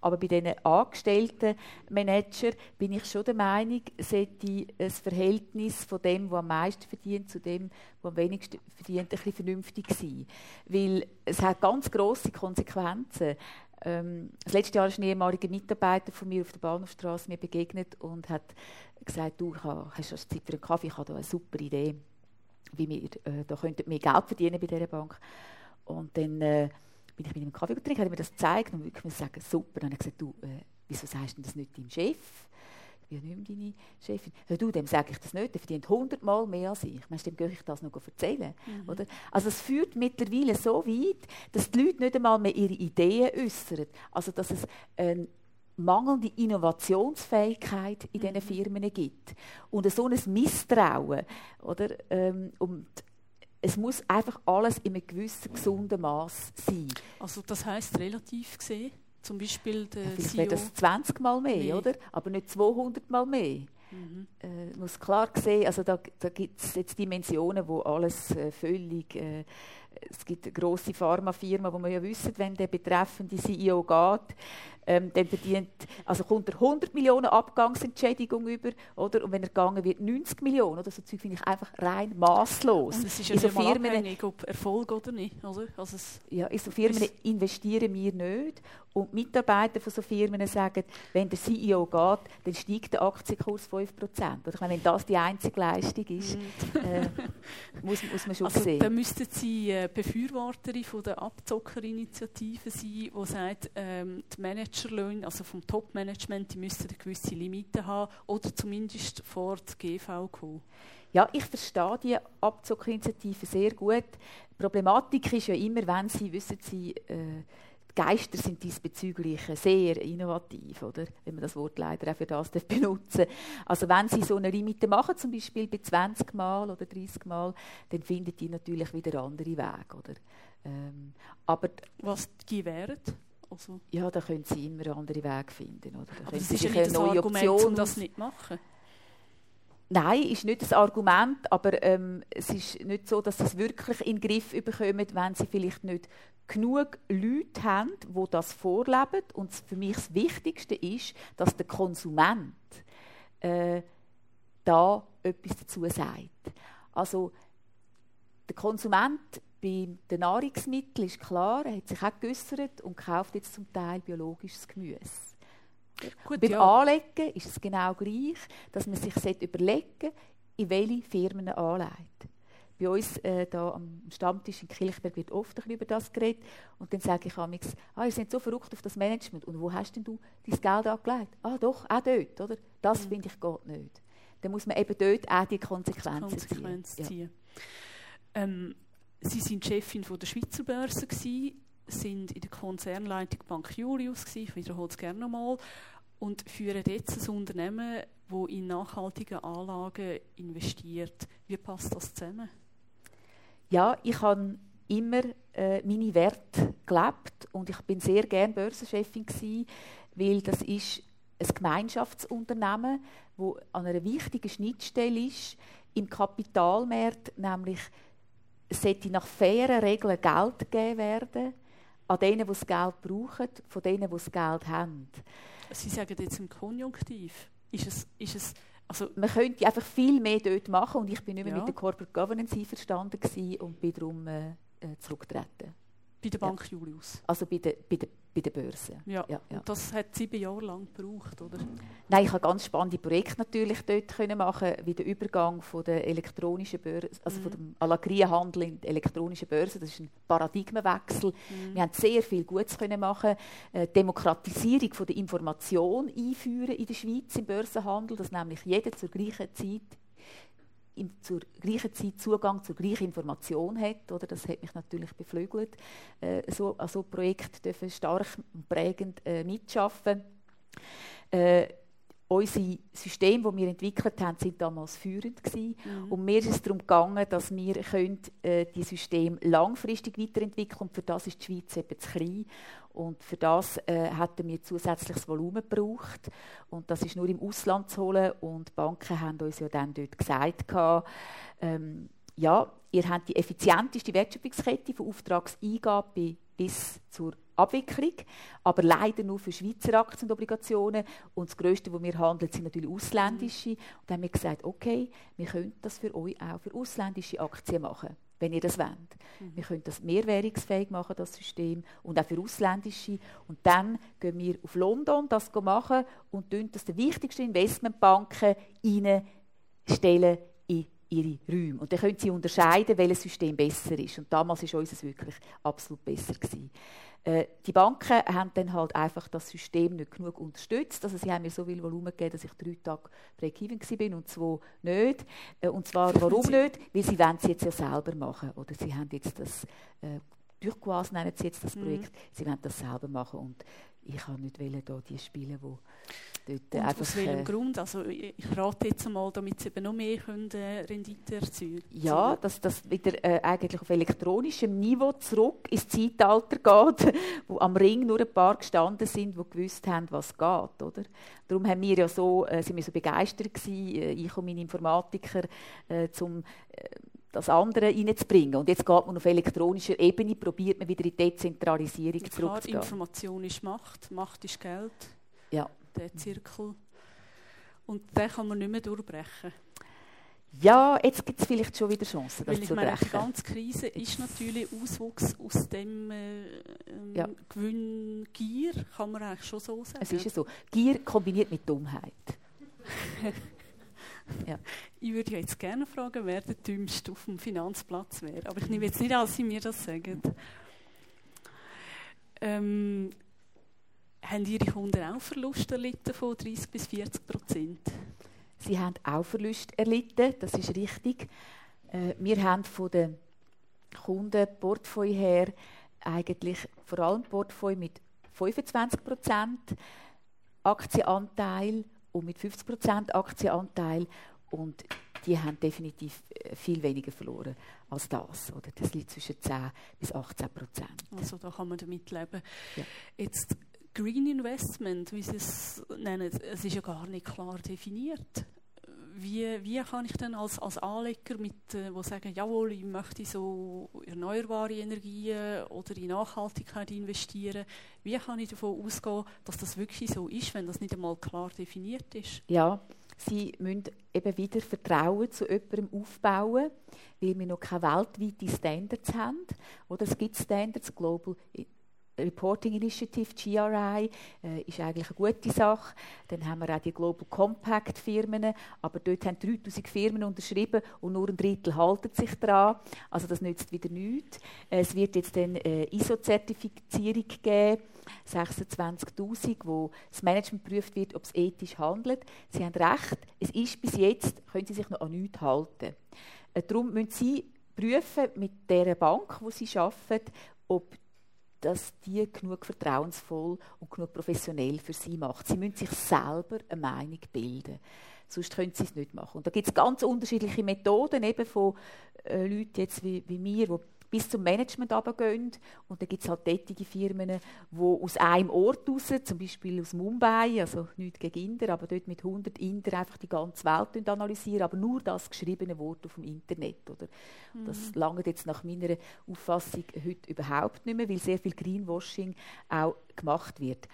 Aber bei diesen angestellten Manager bin ich schon der Meinung, sollte das Verhältnis von dem, der am meisten verdient, zu dem, der am wenigsten verdient, ein bisschen vernünftig sein. Weil es hat ganz grosse Konsequenzen. Ähm, das letzte Jahr ist ein ehemaliger Mitarbeiter von mir auf der Bahnhofstraße mir begegnet und hat gesagt, du hast du Zeit für einen Kaffee, ich habe da eine super Idee, wie wir äh, da mehr Geld verdienen bei dieser Bank. Und dann äh, bin ich mit ihm Kaffee getrunken, hat er mir das gezeigt und ich muss sagen, super. Dann habe ich gesagt, du, äh, wieso sagst du das nicht deinem Chef? Ja nicht mehr deine Chefin. Hör du, dem sage ich das nicht, der verdient hundertmal mehr als ich. Meinst du, dem gehe ich das noch erzählen? Mhm. Oder? Also es führt mittlerweile so weit, dass die Leute nicht einmal mehr ihre Ideen äußern. Also dass es eine mangelnde Innovationsfähigkeit in diesen mhm. Firmen gibt. Und so ein Misstrauen. Oder? Ähm, und es muss einfach alles in einem gewissen gesunden Maß sein. Also das heißt relativ gesehen? Zum Beispiel der ja, Vielleicht wäre das 20 Mal mehr, mehr, oder? Aber nicht 200 Mal mehr. Mhm. Äh, muss klar sehen, also da, da gibt es jetzt Dimensionen, wo alles äh, völlig äh, es gibt grosse Pharmafirma, wo man ja wissen, wenn der betreffende CEO geht, ähm, dann verdient, also kommt er 100 Millionen Abgangsentschädigung über, oder? Und wenn er gegangen wird, 90 Millionen, oder? So Zeug finde ich einfach rein maßlos. Und es ist ja so Firmen, abhängig, ob Erfolg oder nicht, oder? Also ja, in so Firmen investieren wir nicht. Und Mitarbeiter von so Firmen sagen, wenn der CEO geht, dann steigt der Aktienkurs 5%. Oder ich meine, wenn das die einzige Leistung ist, äh, muss, muss man schon also, sehen. Dann müssten Sie äh, Befürworterin von der Abzockerinitiative sein, die sagt, ähm, die Managerlöhne, also vom Top-Management, die müssten eine gewisse Limite haben oder zumindest vor die GV kommen. Ja, ich verstehe die Abzockerinitiative sehr gut. Die Problematik ist ja immer, wenn Sie, wissen Sie, äh, Geister sind diesbezüglich sehr innovativ, oder? wenn man das Wort leider auch für das benutzen Also wenn sie so eine Limite machen, zum Beispiel bei 20 Mal oder 30 Mal, dann finden die natürlich wieder andere Wege. Oder? Ähm, aber Was die wären? Also. Ja, da können sie immer andere Wege finden. Oder? Da können das sie ist ja nicht neue Argument, Option um das nicht machen. Nein, ist nicht das Argument, aber ähm, es ist nicht so, dass sie es wirklich in den Griff bekommen, wenn sie vielleicht nicht genug Leute haben, die das vorleben. Und für mich das Wichtigste ist, dass der Konsument äh, da etwas dazu sagt. Also der Konsument bei den Nahrungsmitteln ist klar, er hat sich auch geäussert und kauft jetzt zum Teil biologisches Gemüse. Gut, Beim ja. Anlegen ist es genau gleich, dass man sich überlegen in welche Firmen er anlegt. Bei uns äh, da am Stammtisch in Kilchberg wird oft über das geredet. Und dann sage ich amigs, ah, ihr seid so verrückt auf das Management. Und wo hast denn du dein Geld angelegt? Ah, doch, auch dort, oder? Das mhm. finde ich geht nicht. Dann muss man eben dort auch die Konsequenzen Konsequenz ziehen. ziehen. Ja. Ähm, Sie sind Chefin von der Schweizer Börse gewesen, sind in der Konzernleitung Bank Julius gewesen, ich wiederhole es gerne nochmal, und führen jetzt ein Unternehmen, das in nachhaltige Anlagen investiert. Wie passt das zusammen? Ja, ich habe immer äh, meine Werte gelebt und ich bin sehr gerne Börsenchefin gewesen, weil das ist ein Gemeinschaftsunternehmen, wo an einer wichtigen Schnittstelle ist im Kapitalmarkt, nämlich es sollte nach fairen Regeln Geld gegeben werden an denen, die das Geld brauchen, von denen, die das Geld haben. Sie sagen jetzt im Konjunktiv. Ist es, ist es also man könnte einfach viel mehr dort machen und ich bin nicht mehr ja. mit der Corporate Governance einverstanden und bin darum äh, äh zurückgetreten. Bei der Bank ja. Julius? Also bei der, bei der bei der Börse. Ja. ja, ja. Und das hat sieben Jahre lang gebraucht, oder? Nein, ich habe ganz spannende Projekte natürlich dort können machen, wie der Übergang von der elektronischen Börse, also mhm. von dem Alagria-Handel in die elektronische Börse. Das ist ein Paradigmenwechsel. Mhm. Wir haben sehr viel Gutes können machen. Äh, Demokratisierung von der Information einführen in der Schweiz im Börsenhandel, dass nämlich jeder zur gleichen Zeit zur gleichen Zeit Zugang zur gleichen Information hat. Oder? Das hat mich natürlich beflügelt. Äh, so, an so Projekt dürfen stark und prägend äh, mitschaffen. Äh, unsere Systeme, die wir entwickelt haben, sind damals führend gewesen. Mhm. Und mir ist es darum gegangen, dass wir können, äh, die Systeme langfristig weiterentwickeln und für das ist die Schweiz eben zu klein. Und für das äh, hätten wir zusätzliches Volumen gebraucht. Und das ist nur im Ausland zu holen. Und die Banken haben uns ja dann dort gesagt, ähm, ja, ihr habt die effizienteste Wertschöpfungskette von Auftragseingabe bis zur Abwicklung, aber leider nur für Schweizer Aktien und Obligationen. Und das Größte, was wir handeln, sind natürlich ausländische. Und dann haben wir gesagt, okay, wir können das für euch auch für ausländische Aktien machen, wenn ihr das wollt. Mhm. Wir können das mehrwährungsfähig machen, das System, und auch für ausländische. Und dann gehen wir auf London das machen und das den wichtigsten Investmentbanken reinstellen in ihre Räume. Und dann können sie unterscheiden, welches System besser ist. Und damals war unseres wirklich absolut besser. Gewesen. Äh, die Banken haben dann halt einfach das System nicht genug unterstützt. Also sie haben mir so viel Volumen gegeben, dass ich drei Tage Break-Even bin und zwei nicht. Äh, und zwar, warum nicht? Weil sie wollen es jetzt ja selber machen. Oder sie haben jetzt das äh, Durchquas nennen sie jetzt das mhm. Projekt. Mhm. Sie wollen das selber machen und ich kann nicht wollen, da die spielen, wo dort und einfach... Aus welchem äh, Grund? Also ich rate jetzt einmal, damit sie eben noch mehr können, äh, Rendite erzeugen Ja, dass das wieder äh, eigentlich auf elektronischem Niveau zurück ins Zeitalter geht, wo am Ring nur ein paar gestanden sind, die gewusst haben, was geht, oder? Darum haben wir ja so, äh, sind wir so begeistert gewesen, äh, ich und meine Informatiker, äh, zum äh, das andere reinzubringen. Und jetzt geht man auf elektronischer Ebene, probiert man wieder in die Dezentralisierung ja, zurückzugehen. Information ist Macht, Macht ist Geld. Ja. Der Zirkel. Und den kann man nicht mehr durchbrechen. Ja, jetzt gibt es vielleicht schon wieder Chancen, das Weil ich zu meine, die ganze Krise ist natürlich Auswuchs aus dem äh, ähm, ja. Gewinn Gier, kann man eigentlich schon so sagen. Es ist ja so. Gier kombiniert mit Dummheit. Ja. Ich würde jetzt gerne fragen, wer der dümmste auf dem Finanzplatz wäre. Aber ich nehme jetzt nicht an, dass Sie mir das sagen. Ähm, haben Ihre Kunden auch Verluste erlitten von 30 bis 40 Prozent? Sie haben auch Verluste erlitten, das ist richtig. Äh, wir haben von den Kundenportfolio her eigentlich vor allem Portfolio mit 25 Prozent Aktienanteil und mit 50% Aktienanteil und die haben definitiv äh, viel weniger verloren als das. Oder? Das liegt zwischen 10 bis 18 Prozent. Also da kann man damit leben. Ja. Jetzt Green Investment, wie Sie es nennen, es ist ja gar nicht klar definiert wie, wie kann ich denn als, als Anleger, mit, äh, wo sagen, jawohl, ich möchte so erneuerbare Energien oder in Nachhaltigkeit investieren, wie kann ich davon ausgehen, dass das wirklich so ist, wenn das nicht einmal klar definiert ist? Ja, Sie müssen eben wieder Vertrauen zu jemandem aufbauen, weil wir noch keine weltweiten Standards haben. Oder es gibt Standards, Global Reporting Initiative, GRI, äh, ist eigentlich eine gute Sache. Dann haben wir auch die Global Compact Firmen, aber dort haben 3000 Firmen unterschrieben und nur ein Drittel halten sich daran. Also das nützt wieder nichts. Es wird jetzt dann äh, ISO-Zertifizierung geben, 26.000, wo das Management prüft wird, ob es ethisch handelt. Sie haben recht, es ist bis jetzt, können Sie sich noch an nichts halten. Äh, darum müssen Sie prüfen mit der Bank, wo sie arbeiten, ob dass die genug vertrauensvoll und genug professionell für sie macht. Sie müssen sich selber eine Meinung bilden. Sonst können sie es nicht machen. Und da gibt es ganz unterschiedliche Methoden eben von äh, Leuten jetzt wie, wie mir, die bis zum Management runtergehen. Und dann gibt es halt tätige Firmen, die aus einem Ort raus, zum Beispiel aus Mumbai, also nicht gegen Inder, aber dort mit 100 Inder einfach die ganze Welt analysieren, aber nur das geschriebene Wort auf dem Internet. Oder? Mhm. Das langt jetzt nach meiner Auffassung heute überhaupt nicht mehr, weil sehr viel Greenwashing auch gemacht wird.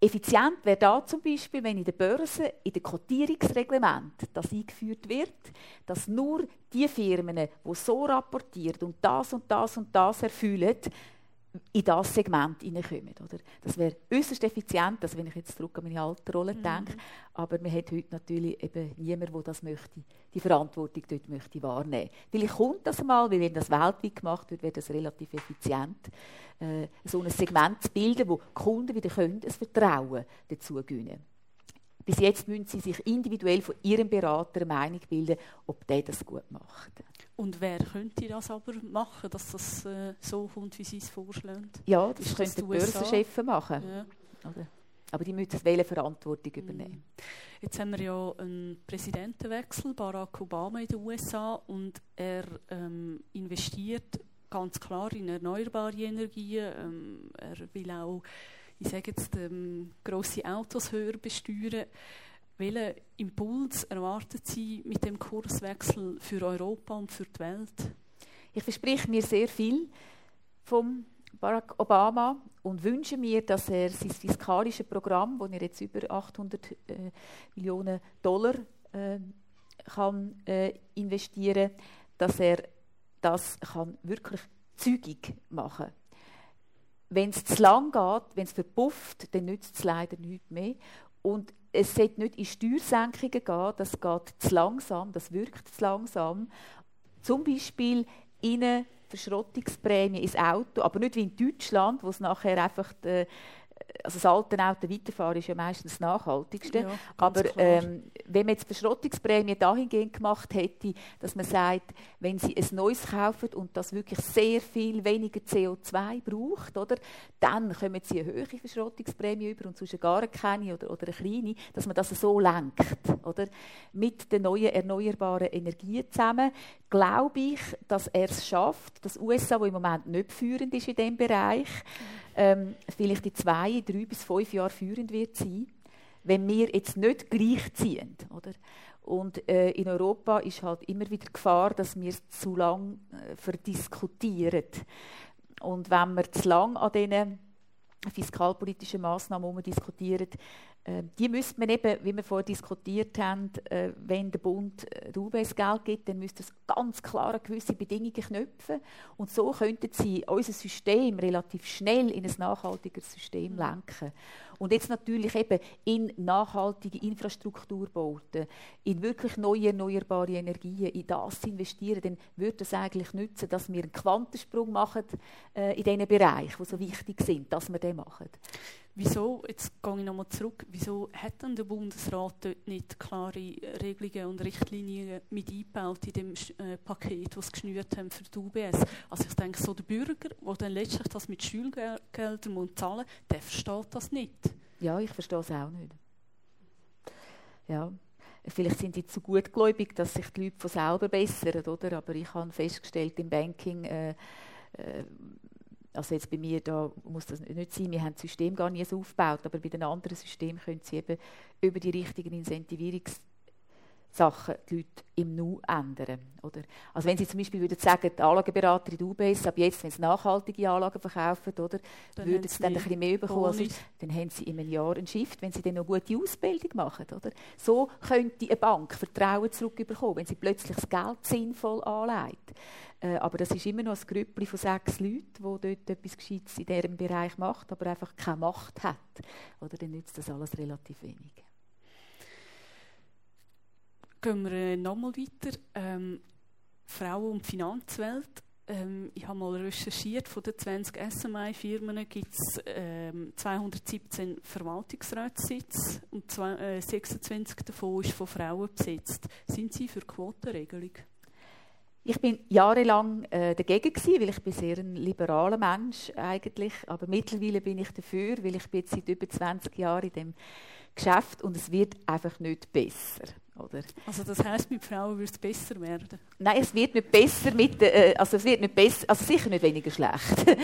Effizient wäre da zum Beispiel, wenn in der Börse, in dem Kotierungsreglement das eingeführt wird, dass nur die Firmen, die so rapportieren und das und das und das erfüllen, in das Segment hineinkommen. Oder? Das wäre äußerst effizient, also wenn ich jetzt zurück an meine alte Rolle mhm. denke. Aber man hat heute natürlich eben niemand, der das möchte, die Verantwortung dort möchte wahrnehmen. Vielleicht kommt das mal, weil wenn das weltweit gemacht wird, wäre das relativ effizient, äh, so ein Segment zu bilden, wo die Kunden wieder können, ein Vertrauen dazu gewinnen bis jetzt müssen sie sich individuell von ihrem Berater eine Meinung bilden, ob der das gut macht. Und wer könnte das aber machen, dass das äh, so kommt, wie Sie es vorschlagen? Ja, das könnten die Börsenchefs machen. Ja. Aber die müssen welche Verantwortung mhm. übernehmen. Jetzt haben wir ja einen Präsidentenwechsel, Barack Obama in den USA, und er ähm, investiert ganz klar in erneuerbare Energien. Ähm, er will auch ich sage jetzt, ähm, grosse Autos höher besteuern. Welchen Impuls erwartet Sie mit dem Kurswechsel für Europa und für die Welt? Ich verspreche mir sehr viel vom Barack Obama und wünsche mir, dass er sein fiskalisches Programm, wo er jetzt über 800 äh, Millionen Dollar äh, kann äh, investieren, dass er das kann wirklich zügig machen kann wenn es zu lang geht, wenn es verpufft, dann nützt es leider nichts mehr. Und es sollte nicht in Steuersenkungen gehen, das geht zu langsam, das wirkt zu langsam. Zum Beispiel in eine Verschrottungsprämie ins Auto, aber nicht wie in Deutschland, wo es nachher einfach die, also das alte Auto weiterfahren ist ja meistens das Nachhaltigste. Ja, aber ähm, wenn man jetzt Verschrottungsprämie dahingehend gemacht hätte, dass man sagt, wenn Sie ein neues kaufen und das wirklich sehr viel weniger CO2 braucht, oder, dann kommen Sie eine höhere Verschrottungsprämie über und sonst gar keine oder, oder eine kleine, dass man das so lenkt, oder? Mit den neuen erneuerbaren Energien zusammen, glaube ich, dass er es schafft, dass USA, wo im Moment nicht führend ist in diesem Bereich, ähm, vielleicht in zwei, drei bis fünf Jahren führend wird sein, wenn wir jetzt nicht gleichziehen. Oder? Und äh, in Europa ist halt immer wieder Gefahr, dass wir zu lang äh, verdiskutieren. Und wenn wir zu lang an diesen fiskalpolitischen Massnahmen diskutieren, die müsste man eben, wie wir vorher diskutiert haben, äh, wenn der Bund äh, UBS Geld gibt, dann müsste es ganz klar gewisse Bedingungen knüpfen. Und so könnten sie unser System relativ schnell in ein nachhaltiges System lenken. Und jetzt natürlich eben in nachhaltige Infrastrukturbauten, in wirklich neue erneuerbare Energien, in das zu investieren, dann würde es eigentlich nützen, dass wir einen Quantensprung machen äh, in diesen Bereichen, die so wichtig sind, dass wir den machen. Wieso, jetzt gehe ich nochmal zurück, wieso hat denn der Bundesrat dort nicht klare Regelungen und Richtlinien mit eingebaut in dem äh, Paket, das sie geschnürt haben für die UBS? Also ich denke, so der Bürger, der dann letztlich das mit Schulgeldern muss zahlen der versteht das nicht. Ja, ich verstehe es auch nicht. Ja. Vielleicht sind die zu gutgläubig, dass sich die Leute von selber bessern, oder? Aber ich habe festgestellt, im Banking äh, äh, also jetzt bei mir da muss das nicht sein, wir haben das System gar nie so aufgebaut, aber bei den anderen Systemen können Sie eben über die richtigen Incentivierungs Sachen die Leute im Nu ändern. Oder? Also wenn Sie zum Beispiel würden sagen, die Anlageberater in der UBS, ab jetzt, wenn sie nachhaltige Anlagen verkaufen, oder, dann würden sie dann ein bisschen mehr bekommen. Also, dann haben sie in einem Jahr einen Shift, wenn sie dann noch gute Ausbildung machen. Oder? So könnte eine Bank Vertrauen zurückbekommen, wenn sie plötzlich das Geld sinnvoll anlegt. Äh, aber das ist immer noch ein Grüppli von sechs Leuten, die dort etwas Gescheites in diesem Bereich macht, aber einfach keine Macht hat. Oder dann nützt das alles relativ wenig. Gehen wir äh, nochmal weiter. Ähm, Frauen und Finanzwelt. Ähm, ich habe mal recherchiert, von den 20 SMI-Firmen gibt es ähm, 217 Verwaltungsratssitze und zwei, äh, 26 davon ist von Frauen besetzt. Sind Sie für Quotenregelung? Ich bin jahrelang äh, dagegen gewesen, weil ich bin sehr ein liberaler Mensch eigentlich, aber mittlerweile bin ich dafür, weil ich bin jetzt seit über 20 Jahren in dem Geschäft und es wird einfach nicht besser. Oder? Also das heißt, mit Frauen wird es besser werden? Nein, es wird nicht besser mit, äh, also es wird nicht besser, also sicher nicht weniger schlecht,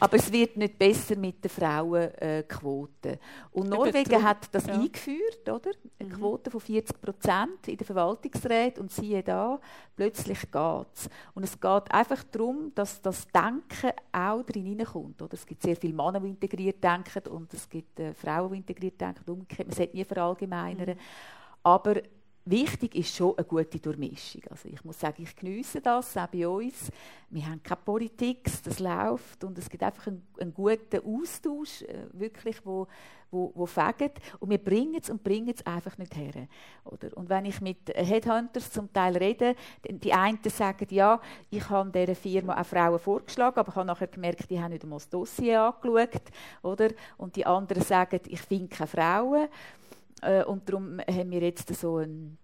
aber es wird nicht besser mit der Frauenquote. Äh, und Norwegen hat das ja. eingeführt, oder? Eine mhm. Quote von 40 Prozent in der Verwaltungsräten und siehe da, plötzlich geht es. Und es geht einfach darum, dass das Denken auch drin hineinkommt. Oder? Es gibt sehr viele Männer, die integriert denken und es gibt äh, Frauen, die integriert denken. Umgekehrt, man sollte nie verallgemeinern. Mhm. Aber wichtig ist schon eine gute Durchmischung. Also ich muss sagen, ich genieße das, auch bei uns. Wir haben keine Politik, das läuft und es gibt einfach einen, einen guten Austausch, äh, wirklich, wo, wo, wo fängt. Und wir bringen es und bringen es einfach nicht her. Oder? Und wenn ich mit Headhunters zum Teil rede, die einen sagen, ja, ich habe dieser Firma auch Frauen vorgeschlagen, aber ich habe nachher gemerkt, die haben nicht einmal das Dossier angeschaut. Oder? Und die anderen sagen, ich finde keine Frauen. Äh, und darum haben wir jetzt so ein,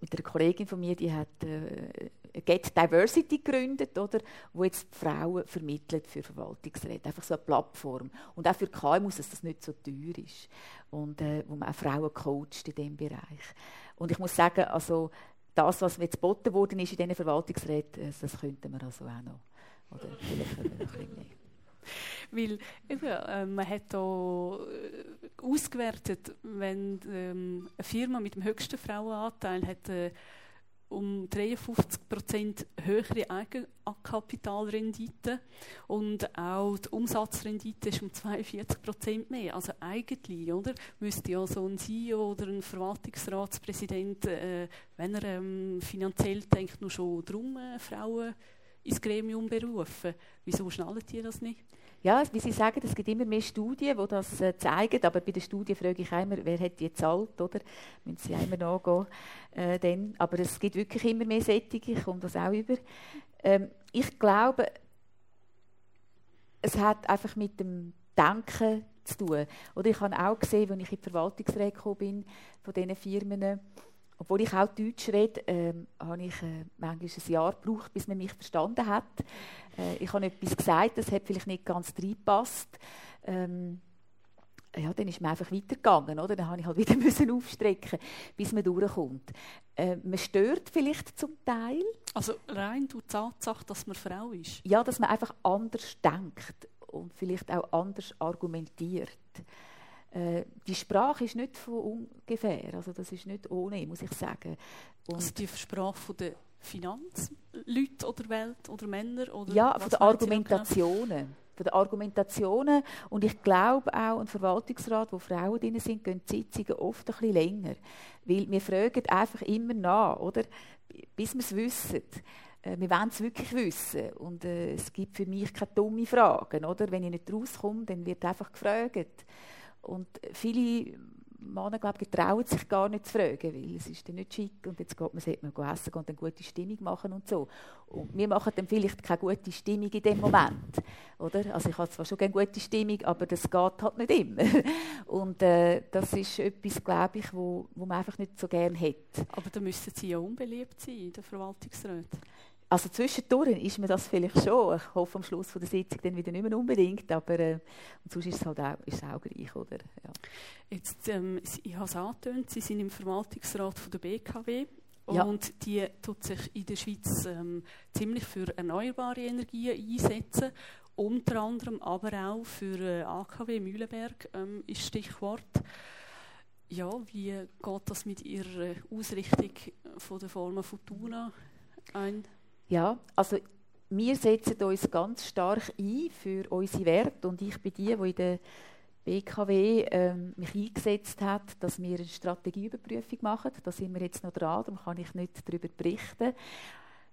mit einer Kollegin von mir, die hat äh, Get Diversity gegründet, oder, wo jetzt Frauen vermittelt für Verwaltungsräte. Einfach so eine Plattform. Und auch für KMUs, dass das nicht so teuer ist. Und äh, wo man auch Frauen coacht in diesem Bereich. Und ich muss sagen, also das, was jetzt geboten worden ist in diesen Verwaltungsräten, äh, das könnten wir also auch noch. Oder vielleicht noch ein bisschen mehr. Weil eben, äh, man hat da äh, ausgewertet, wenn ähm, eine Firma mit dem höchsten Frauenanteil hat äh, um 53 Prozent höhere Eigenkapitalrendite und auch die Umsatzrendite ist um 42 Prozent mehr. Also eigentlich, oder, müsste ja so ein CEO oder ein Verwaltungsratspräsident, äh, wenn er ähm, finanziell denkt, nur schon drum äh, Frauen ins Gremium berufen. Wieso schnallen die das nicht? Ja, wie Sie sagen, es gibt immer mehr Studien, die das äh, zeigen, aber bei den Studien frage ich immer, wer hat die gezahlt, oder? Müssen Sie immer nachgehen. Äh. Aber es gibt wirklich immer mehr Sättige, ich komme das auch über. Ähm, ich glaube, es hat einfach mit dem Denken zu tun. Oder ich habe auch gesehen, als ich in die Verwaltungsräte bin, von diesen Firmen, obwohl ich auch Deutsch rede, ähm, habe ich äh, manchmal ein Jahr gebraucht, bis man mich verstanden hat. Äh, ich habe etwas gesagt, das hat vielleicht nicht ganz reingepasst. Ähm, ja, dann ist man einfach weitergegangen, oder? Dann habe ich halt wieder müssen aufstrecken, bis man durchkommt. Äh, man stört vielleicht zum Teil. Also rein durch die Tatsache, dass man Frau ist? Ja, dass man einfach anders denkt und vielleicht auch anders argumentiert. Äh, die Sprache ist nicht von ungefähr, also das ist nicht ohne, muss ich sagen. Und also die Sprache der Finanzleute oder Welt oder Männer? Oder ja, von den Argumentationen. Von den Argumentationen. Und ich glaube auch, ein Verwaltungsrat, wo Frauen drin sind, gehen die Sitzungen oft ein bisschen länger. Weil wir fragen einfach immer nach, oder? bis wir es wissen. Äh, wir wollen es wirklich wissen. Und äh, es gibt für mich keine dummen Fragen. Oder? Wenn ich nicht rauskomme, dann wird einfach gefragt. Und viele Männer, glaube ich, trauen sich gar nicht zu fragen, weil es ist dann nicht schick und jetzt geht man, sollte man essen und eine gute Stimmung machen und so. Und wir machen dann vielleicht keine gute Stimmung in dem Moment, oder? Also ich habe zwar schon eine gute Stimmung, aber das geht halt nicht immer. Und äh, das ist etwas, glaube ich, wo, wo man einfach nicht so gerne hat. Aber da müssten Sie ja unbeliebt sein in der Verwaltungsrat. Also zwischendurch ist mir das vielleicht schon. Ich hoffe am Schluss von der Sitzung dann wieder nicht mehr unbedingt, aber äh, und sonst ist es halt auch, ist es auch gleich, oder? Ja. Jetzt, ähm, ich habe es angetönt, Sie sind im Verwaltungsrat von der BKW ja. und die tut sich in der Schweiz ähm, ziemlich für erneuerbare Energien einsetzen, unter anderem aber auch für äh, AKW Mühlenberg ähm, ist Stichwort. Ja, wie geht das mit Ihrer Ausrichtung von der Forma Fortuna ein? Ja, also wir setzen uns ganz stark ein für unsere Werte und ich bin die, die in der BKW ähm, mich eingesetzt hat, dass wir eine Strategieüberprüfung machen. Da sind wir jetzt noch dran, darum kann ich nicht darüber berichten.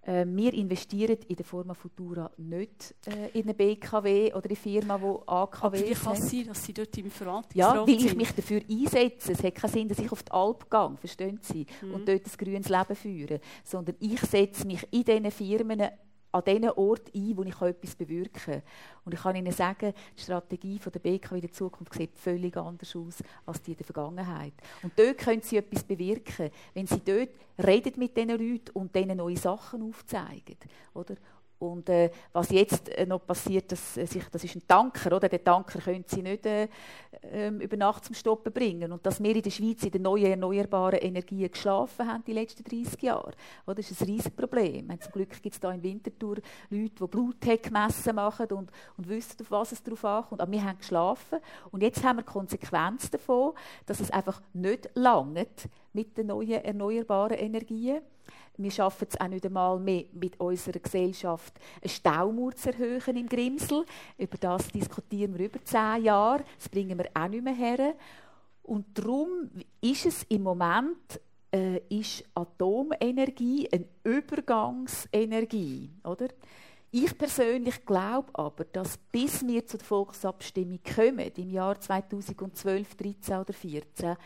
Äh, wir investieren in der Firma Futura nicht äh, in eine BKW oder eine Firma, die AKW Aber wie kann es sein, dass Sie dort im Verwaltungsrat Ja, weil ich mich dafür einsetze. Es hat keinen Sinn, dass ich auf die Alp gehe, verstehen Sie, mhm. und dort ein grünes Leben führe. Sondern ich setze mich in diesen Firmen an den Ort ein, wo ich etwas bewirken kann. Und ich kann Ihnen sagen, die Strategie der BKW in der Zukunft sieht völlig anders aus als die in der Vergangenheit. Und dort können Sie etwas bewirken, wenn Sie dort reden mit diesen Leuten und denen neue Sachen aufzeigen. Oder? Und äh, was jetzt äh, noch passiert, dass, äh, das ist ein Tanker, oder? Den Tanker können Sie nicht äh, ähm, über Nacht zum Stoppen bringen. Und dass wir in der Schweiz in den neuen erneuerbaren Energien geschlafen haben die letzten 30 Jahre, oder? das ist ein riesiges Problem. Meine, zum Glück gibt es da in Winterthur Leute, die Bluttech-Messen machen und, und wissen, auf was es drauf ankommt. Aber wir haben geschlafen und jetzt haben wir Konsequenz davon, dass es einfach nicht langt mit den neuen erneuerbaren Energien. Wir schaffen es auch nicht einmal mehr mit unserer Gesellschaft, eine Staumauer zu erhöhen im Grimsel. Über das diskutieren wir über zehn Jahre. Das bringen wir auch nicht mehr her. Und darum ist es im Moment äh, ist Atomenergie eine Übergangsenergie, oder? Ich persönlich glaube aber, dass bis wir zur Volksabstimmung kommen, im Jahr 2012, 13 oder 14,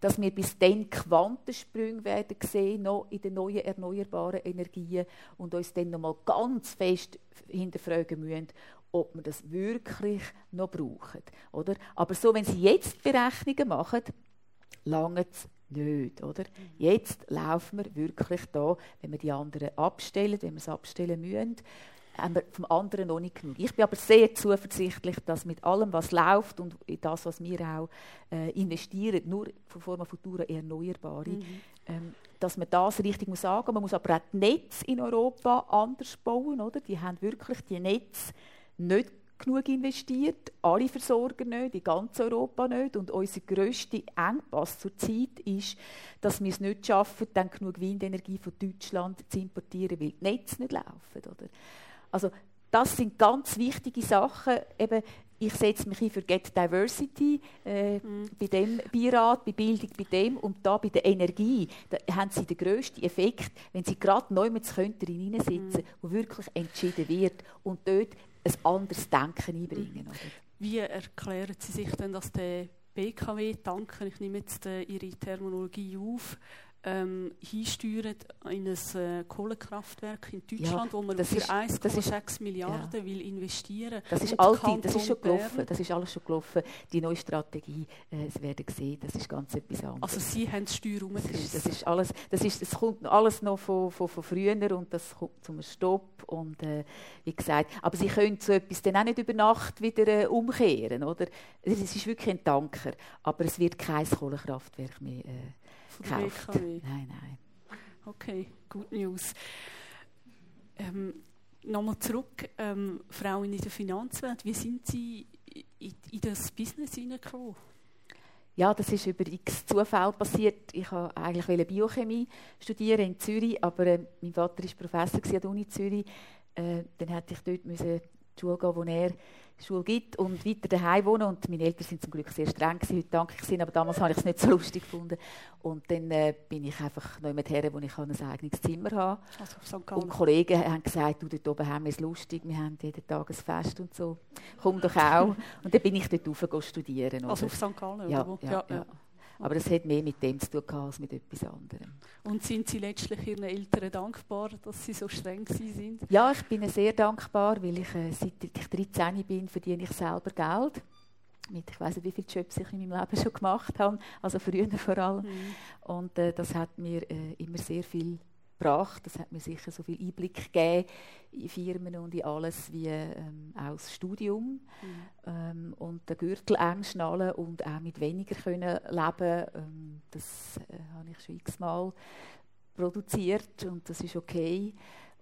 dass wir bis dann Quantensprünge werden sehen, noch in den neuen erneuerbaren Energien und uns dann nochmal ganz fest hinterfragen müssen, ob wir das wirklich noch brauchen. Oder? Aber so, wenn Sie jetzt Berechnungen machen, lange es nicht. Oder? Jetzt laufen wir wirklich da, wenn wir die anderen abstellen, wenn wir es abstellen müssen, haben wir vom anderen noch nicht genug. Ich bin aber sehr zuversichtlich, dass mit allem, was läuft und in das, was wir auch äh, investieren, nur von Forma Futura Erneuerbare, mhm. ähm, dass man das richtig muss sagen. Man muss aber auch die Netze in Europa anders bauen. Oder? Die haben wirklich die Netze nicht genug investiert, alle Versorger nicht, in ganz Europa nicht. Und unser grösster Engpass zurzeit ist, dass wir es nicht schaffen, dann genug Windenergie von Deutschland zu importieren, weil die Netze nicht laufen. Oder? Also das sind ganz wichtige Sachen. Eben, ich setze mich ein für Get Diversity äh, mhm. bei dem Beirat, bei Bildung, bei dem und da bei der Energie. Da haben sie den grössten Effekt, wenn sie gerade neu mit hineinsetzen, mhm. wo wirklich entschieden wird und dort ein anderes Denken einbringen. Oder? Wie erklären Sie sich denn, dass der BKW-Tanker, ich nehme jetzt äh, Ihre Terminologie auf, ähm, hinsteuern in ein äh, Kohlekraftwerk in Deutschland, ja, wo man für 1,6 Milliarden ja. will investieren Das ist alte, das ist schon gelaufen, das ist alles schon gelaufen. Die neue Strategie, äh, Sie werden sehen, das ist ganz etwas anderes. Also Sie haben das Steuer das ist, das ist alles, das ist, das kommt alles noch von, von, von früher und das kommt zum Stopp und äh, wie gesagt, aber Sie können so etwas dann auch nicht über Nacht wieder äh, umkehren, oder? Es ist wirklich ein Tanker, aber es wird kein Kohlekraftwerk mehr äh, gekauft. Nein, nein. Okay, good news. Ähm, Nochmal zurück, ähm, Frauen in der Finanzwelt, wie sind Sie in, in das Business hineingekommen? Ja, das ist über x Zufall passiert. Ich wollte eigentlich Biochemie studieren in Zürich, aber äh, mein Vater war Professor an der Uni Zürich. Äh, dann hätte ich dort müssen Schule gehen, wo er Schule gibt und weiter daheim wohnen. Und meine Eltern sind zum Glück sehr streng gewesen, heute danke ich ihnen, aber damals habe ich es nicht so lustig gefunden. Und dann äh, bin ich einfach neu mit her, wo ich ein eigenes Zimmer habe. Also und Kollegen haben gesagt, du, dort oben haben wir es lustig, wir haben jeden Tag ein Fest und so. Komm doch auch. und dann bin ich dort rauf studieren. Also auf St. Gallen? Ja, ja, ja, ja. Aber es hat mehr mit dem zu tun als mit etwas anderem. Und sind Sie letztlich Ihren Eltern dankbar, dass Sie so streng sind? Ja, ich bin sehr dankbar, weil ich, äh, seit ich 13 bin, verdiene ich selber Geld. Mit, ich weiß nicht, wie viele Jobs ich in meinem Leben schon gemacht habe, also früher vor allem. Mhm. Und äh, das hat mir äh, immer sehr viel gebracht. Das hat mir sicher so viel Einblick gegeben in Firmen und in alles wie ähm, auch das Studium mhm. ähm, und den Gürtel eng schnallen und auch mit weniger können leben. Ähm, das äh, habe ich schon x-mal produziert und das ist okay.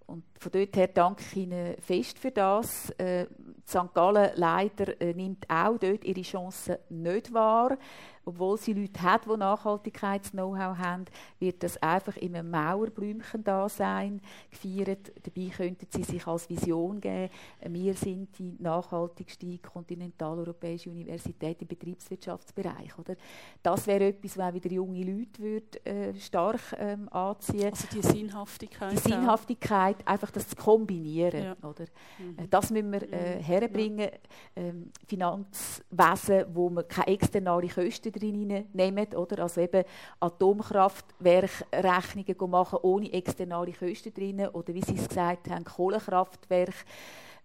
Und von dort her danke ich Ihnen fest für das. Äh, St. Gallen leider äh, nimmt auch dort ihre Chancen nicht wahr obwohl sie Leute hat, die Nachhaltigkeits-Know-how haben, wird das einfach in einem Mauerblümchen da sein, gefeiert. Dabei könnten sie sich als Vision geben, wir sind die nachhaltigste kontinentaleuropäische Universität im Betriebswirtschaftsbereich. Oder? Das wäre etwas, was wieder junge Leute würde, äh, stark ähm, anziehen Also die Sinnhaftigkeit. Die Sinnhaftigkeit, auch. einfach das zu kombinieren. Ja. Oder? Mhm. Äh, das müssen wir äh, herbringen, ähm, Finanzwesen, wo man keine externe Kosten drin nehmen, oder? Also eben Atomkraftwerkrechnungen machen ohne externe Kosten drin, oder wie Sie es gesagt haben, Kohlekraftwerke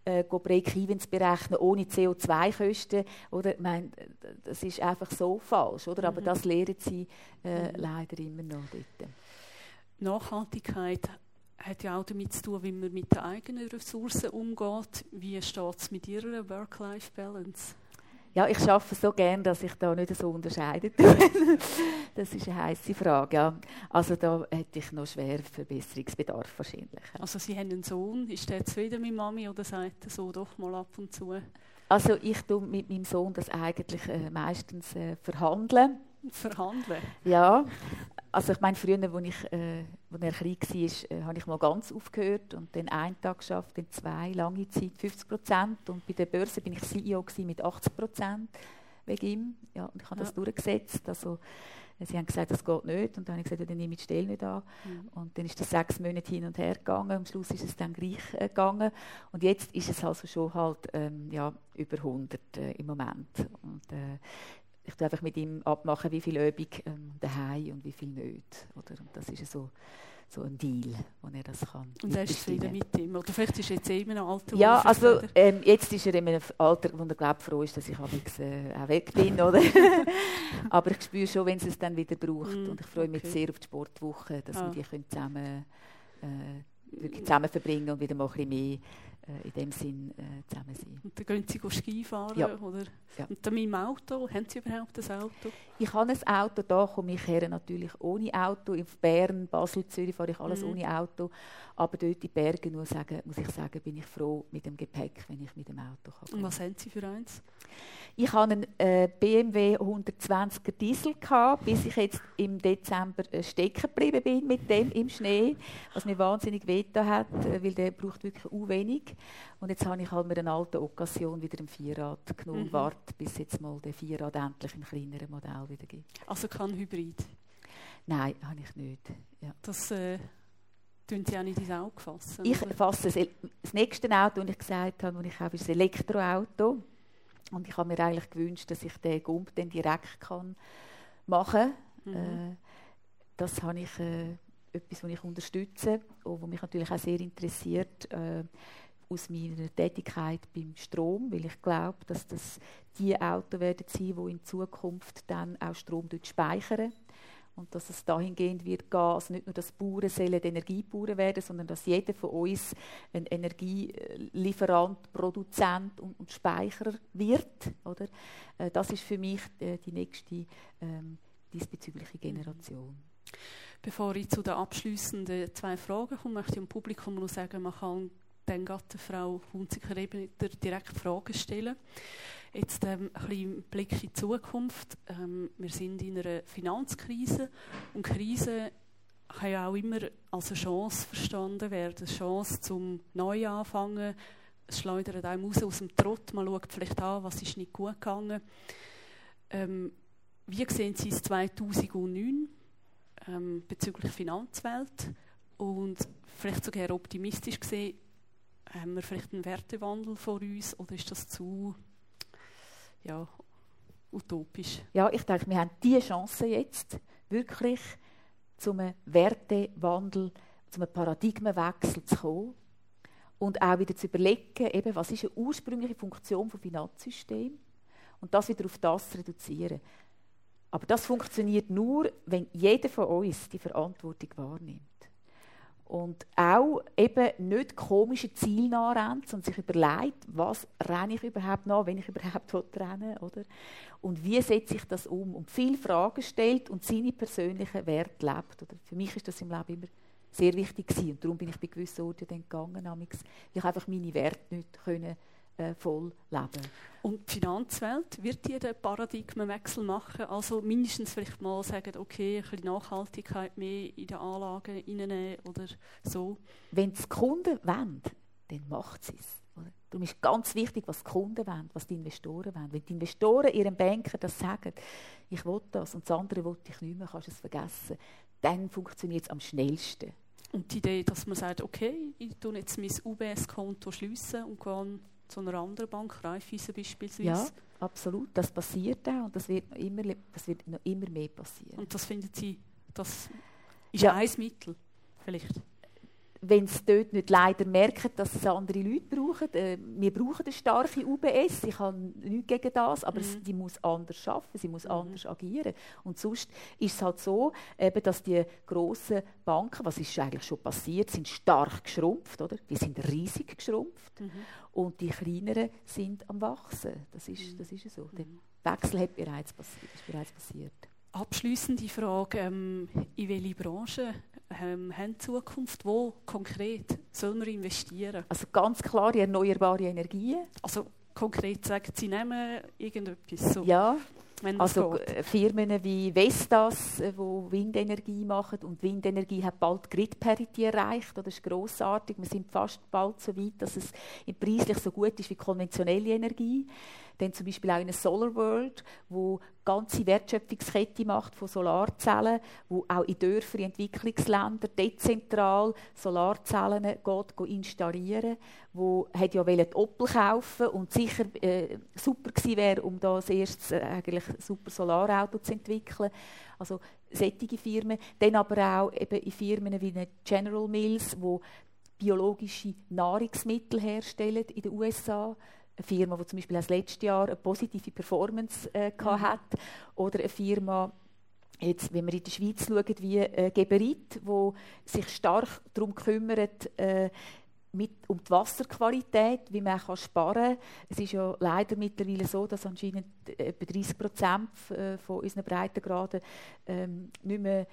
äh, Break-Evens berechnen ohne CO2-Kosten. Oder, ich meine, das ist einfach so falsch. Oder? Aber mhm. das lehren sie äh, mhm. leider immer noch dort. Nachhaltigkeit hat ja auch damit zu tun, wie man mit den eigenen Ressourcen umgeht. Wie steht es mit Ihrer Work-Life-Balance? Ja, ich arbeite so gern, dass ich da nicht so unterscheide. das ist eine heiße Frage. Ja. Also da hätte ich noch schwer Verbesserungsbedarf wahrscheinlich. Also Sie haben einen Sohn. Ist der zufrieden mit Mami oder sagt er so doch mal ab und zu? Also ich tue mit meinem Sohn das eigentlich äh, meistens äh, verhandeln. Verhandeln? Ja. Also ich meine, früher, als ich, äh, als er klein war, äh, habe ich mal ganz aufgehört und dann einen Tag geschafft, dann zwei, lange Zeit 50 Prozent. Und bei der Börse bin ich CEO mit 80 Prozent wegen ihm. Ja, und ich habe ja. das durchgesetzt. Also, sie haben gesagt, das geht nicht. Und dann habe ich gesagt, ja, dann nehme ich die Stelle nicht an. Mhm. Und dann ist das sechs Monate hin und her gegangen. Am Schluss ist es dann gleich äh, gegangen. Und jetzt ist es also schon halt ähm, ja, über 100 äh, im Moment. Und äh, ich tue einfach mit ihm abmachen, wie viel Übung ähm, daheim und wie viel nicht. Oder? Und das ist so, so ein Deal, wo er das kann. Und er ist zufrieden mit ihm? Oder vielleicht ist er jetzt in einem Alter, Ja, also ähm, jetzt ist er in einem Alter, wo er glaub, froh ist, dass ich äh, auch weg bin. Oder? Aber ich spüre schon, wenn es es dann wieder braucht. Mm, und ich freue mich okay. sehr auf die Sportwoche, dass ah. wir die zusammen äh, zusammen verbringen und wieder mal ein bisschen mehr in dem Sinn äh, zusammen sein. Und dann gehen Sie Ski fahren? Ja. Oder? Ja. Und dann mit dem Auto? Haben Sie überhaupt ein Auto? Ich habe ein Auto, da komme ich her natürlich ohne Auto. In Bern, Basel, Zürich fahre ich alles mhm. ohne Auto. Aber dort in die Berge nur sagen, muss ich sagen, bin ich froh mit dem Gepäck, wenn ich mit dem Auto kann. Und was haben Sie für eins? Ich hatte einen äh, BMW 120er Diesel, gehabt, bis ich jetzt im Dezember äh, stecken geblieben bin mit dem im Schnee, was mir wahnsinnig wehgetan hat, äh, weil der braucht wirklich u wenig. Und jetzt habe ich halt mir eine alte Occasion wieder im Vierrad genommen mhm. und warte, bis jetzt mal der Vierrad endlich im kleineren Modell wieder gibt. Also kein Hybrid? Nein, habe ich nicht. Ja. Das äh, tun Sie auch nicht ins Auge fassen? Ich fasse das, das nächste Auto, das ich gesagt habe, das ich habe, ist ein Elektroauto. Und ich habe mir eigentlich gewünscht, dass ich den Gump dann direkt kann machen kann. Mhm. Äh, das habe ich äh, etwas, was ich unterstütze und was mich natürlich auch sehr interessiert äh, aus meiner Tätigkeit beim Strom, weil ich glaube, dass das die Autos werden sein, die in Zukunft dann auch Strom speichern und dass es dahingehend wird gehen, also nicht nur, dass Bauern sollen Energiebauern werden, sondern dass jeder von uns ein Energielieferant, Produzent und, und Speicher wird. Oder? Äh, das ist für mich äh, die nächste ähm, diesbezügliche Generation. Bevor ich zu den abschließenden zwei Fragen komme, möchte ich dem Publikum nur sagen, man kann dann gerade Frau Hunziker eben direkt Fragen stellen. Jetzt ähm, ein bisschen Blick in die Zukunft. Ähm, wir sind in einer Finanzkrise und Krise kann ja auch immer als eine Chance verstanden werden. Eine Chance zum Neuanfangen. Es schleudert einem raus aus dem Trott. Man schaut vielleicht an, was ist nicht gut gegangen. Ähm, wie sehen Sie es 2009 ähm, bezüglich Finanzwelt? Und vielleicht sogar optimistisch gesehen, haben wir vielleicht einen Wertewandel vor uns oder ist das zu ja, utopisch. Ja, ich denke, wir haben die Chance jetzt, wirklich zu einem Wertewandel, zu einem Paradigmenwechsel zu kommen und auch wieder zu überlegen, eben, was ist eine ursprüngliche Funktion des Finanzsystems und das wieder auf das zu reduzieren. Aber das funktioniert nur, wenn jeder von uns die Verantwortung wahrnimmt. Und auch eben nicht komische Ziele nachrennt, sondern sich überlegt, was renne ich überhaupt nach, wenn ich überhaupt rennen oder? Und wie setze ich das um? Und viele Fragen stellt und seine persönlichen Werte lebt. Oder? Für mich ist das im Leben immer sehr wichtig gewesen. Und darum bin ich bei gewissen Orten dann gegangen, weil ich einfach meine Werte nicht können äh, voll leben. Und die Finanzwelt, wird die den Paradigmenwechsel machen? Also mindestens vielleicht mal sagen, okay, ein bisschen Nachhaltigkeit mehr in den Anlagen reinnehmen oder so? Wenn es die Kunden wollen, dann macht sie es. Darum ist ganz wichtig, was die Kunden wollen, was die Investoren wollen. Wenn die Investoren ihrem Banker das sagen, ich will das und das andere will ich nicht mehr, kannst du es vergessen, dann funktioniert es am schnellsten. Und die Idee, dass man sagt, okay, ich tue jetzt mein UBS-Konto und gehe zu einer anderen Bank, Raiffeisen beispielsweise. Ja, absolut. Das passiert auch und das wird noch immer, das wird noch immer mehr passieren. Und das finden Sie, das ist Ja. ein Mittel, vielleicht? Wenn sie dort nicht leider merken, dass es andere Leute brauchen. Äh, wir brauchen eine starke UBS, ich habe nichts gegen das, aber Mhm. sie die muss anders arbeiten, sie muss anders agieren. Und sonst ist es halt so, eben, dass die grossen Banken, was ist eigentlich schon passiert, sind stark geschrumpft, oder? Die sind riesig geschrumpft. Mhm. Und die kleineren sind am wachsen. Das ist, Mhm. das ist so. Der Wechsel hat bereits passiert, ist bereits passiert. Abschließende Frage, ähm, in welche Branche ähm, haben Zukunft? Wo konkret soll man investieren? Also ganz klar die erneuerbare Energien. Also konkret sagen Sie, nehmen irgendetwas so, Ja, Also geht. äh, Firmen wie Vestas, äh, wo Windenergie machen und Windenergie hat bald Grid Parity erreicht. Das ist grossartig. Wir sind fast bald so weit, dass es im preislich so gut ist wie konventionelle Energie. Dann zum Beispiel auch in einer Solar World, wo ganze Wertschöpfungskette macht von Solarzellen, wo auch in Dörfern, in Entwicklungsländern dezentral Solarzellen geht, geht installieren, wo hat ja wollen die Opel kaufen und sicher äh, super gewesen wäre, um da das erste äh, eigentlich super Solarauto zu entwickeln. Also solche Firmen. Dann aber auch eben in Firmen wie General Mills, wo biologische Nahrungsmittel herstellen in den USA. Eine Firma, die zum Beispiel das letzte Jahr eine positive Performance äh, gehabt hat. Oder eine Firma, jetzt, wenn wir in der Schweiz schauen, wie äh, Geberit, wo sich stark darum kümmert, äh, mit, um die Wasserqualität, wie man kann sparen kann. Es ist ja leider mittlerweile so, dass anscheinend äh, etwa 30 Prozent äh, von unseren Breitengraden ähm, nicht mehr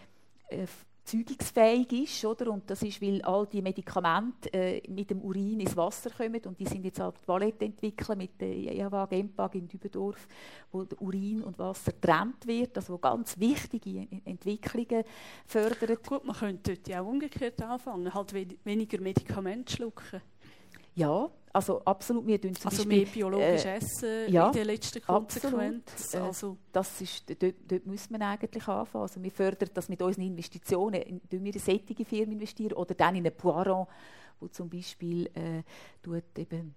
äh, zeugungsfähig ist, oder? Und das ist, weil all die Medikamente äh, mit dem Urin ins Wasser kommen und die sind jetzt halt Toilette entwickelt mit der IHW Gempag in Dübendorf, wo Urin und Wasser getrennt wird, also wo ganz wichtige Entwicklungen fördert. Gut, man könnte dort ja auch umgekehrt anfangen, halt we weniger Medikamente schlucken. Ja, also absolut. Wir tun zum Also Beispiel, mehr biologisch äh, essen ja, in der letzten Konsequenz. Äh, Also, das ist, dort, dort muss man eigentlich anfangen. Also wir fördern das mit unseren Investitionen, indem wir in solche Firmen investieren oder dann in eine Poiron, wo zum Beispiel äh, tut eben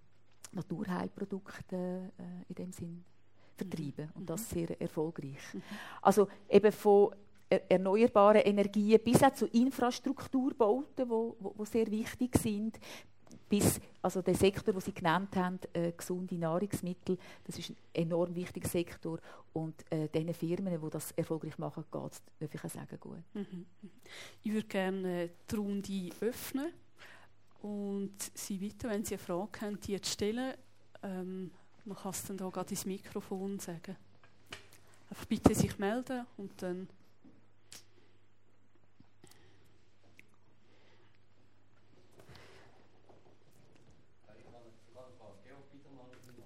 Naturheilprodukte äh, in dem Sinn vertreiben und das sehr erfolgreich. Also eben von er- erneuerbaren Energien bis auch zu Infrastrukturbauten, wo sehr wichtig sind, bis also der Sektor, den Sie genannt haben, äh, gesunde Nahrungsmittel, das ist ein enorm wichtiger Sektor und äh, diesen Firmen, die das erfolgreich machen, geht es, darf ich auch sagen, gut. mhm. ich würde gerne äh, die Runde öffnen und Sie bitten, wenn Sie eine Frage haben, die zu stellen. Ähm, man kann es dann da gerade ins Mikrofon sagen. Einfach bitte sich melden und dann...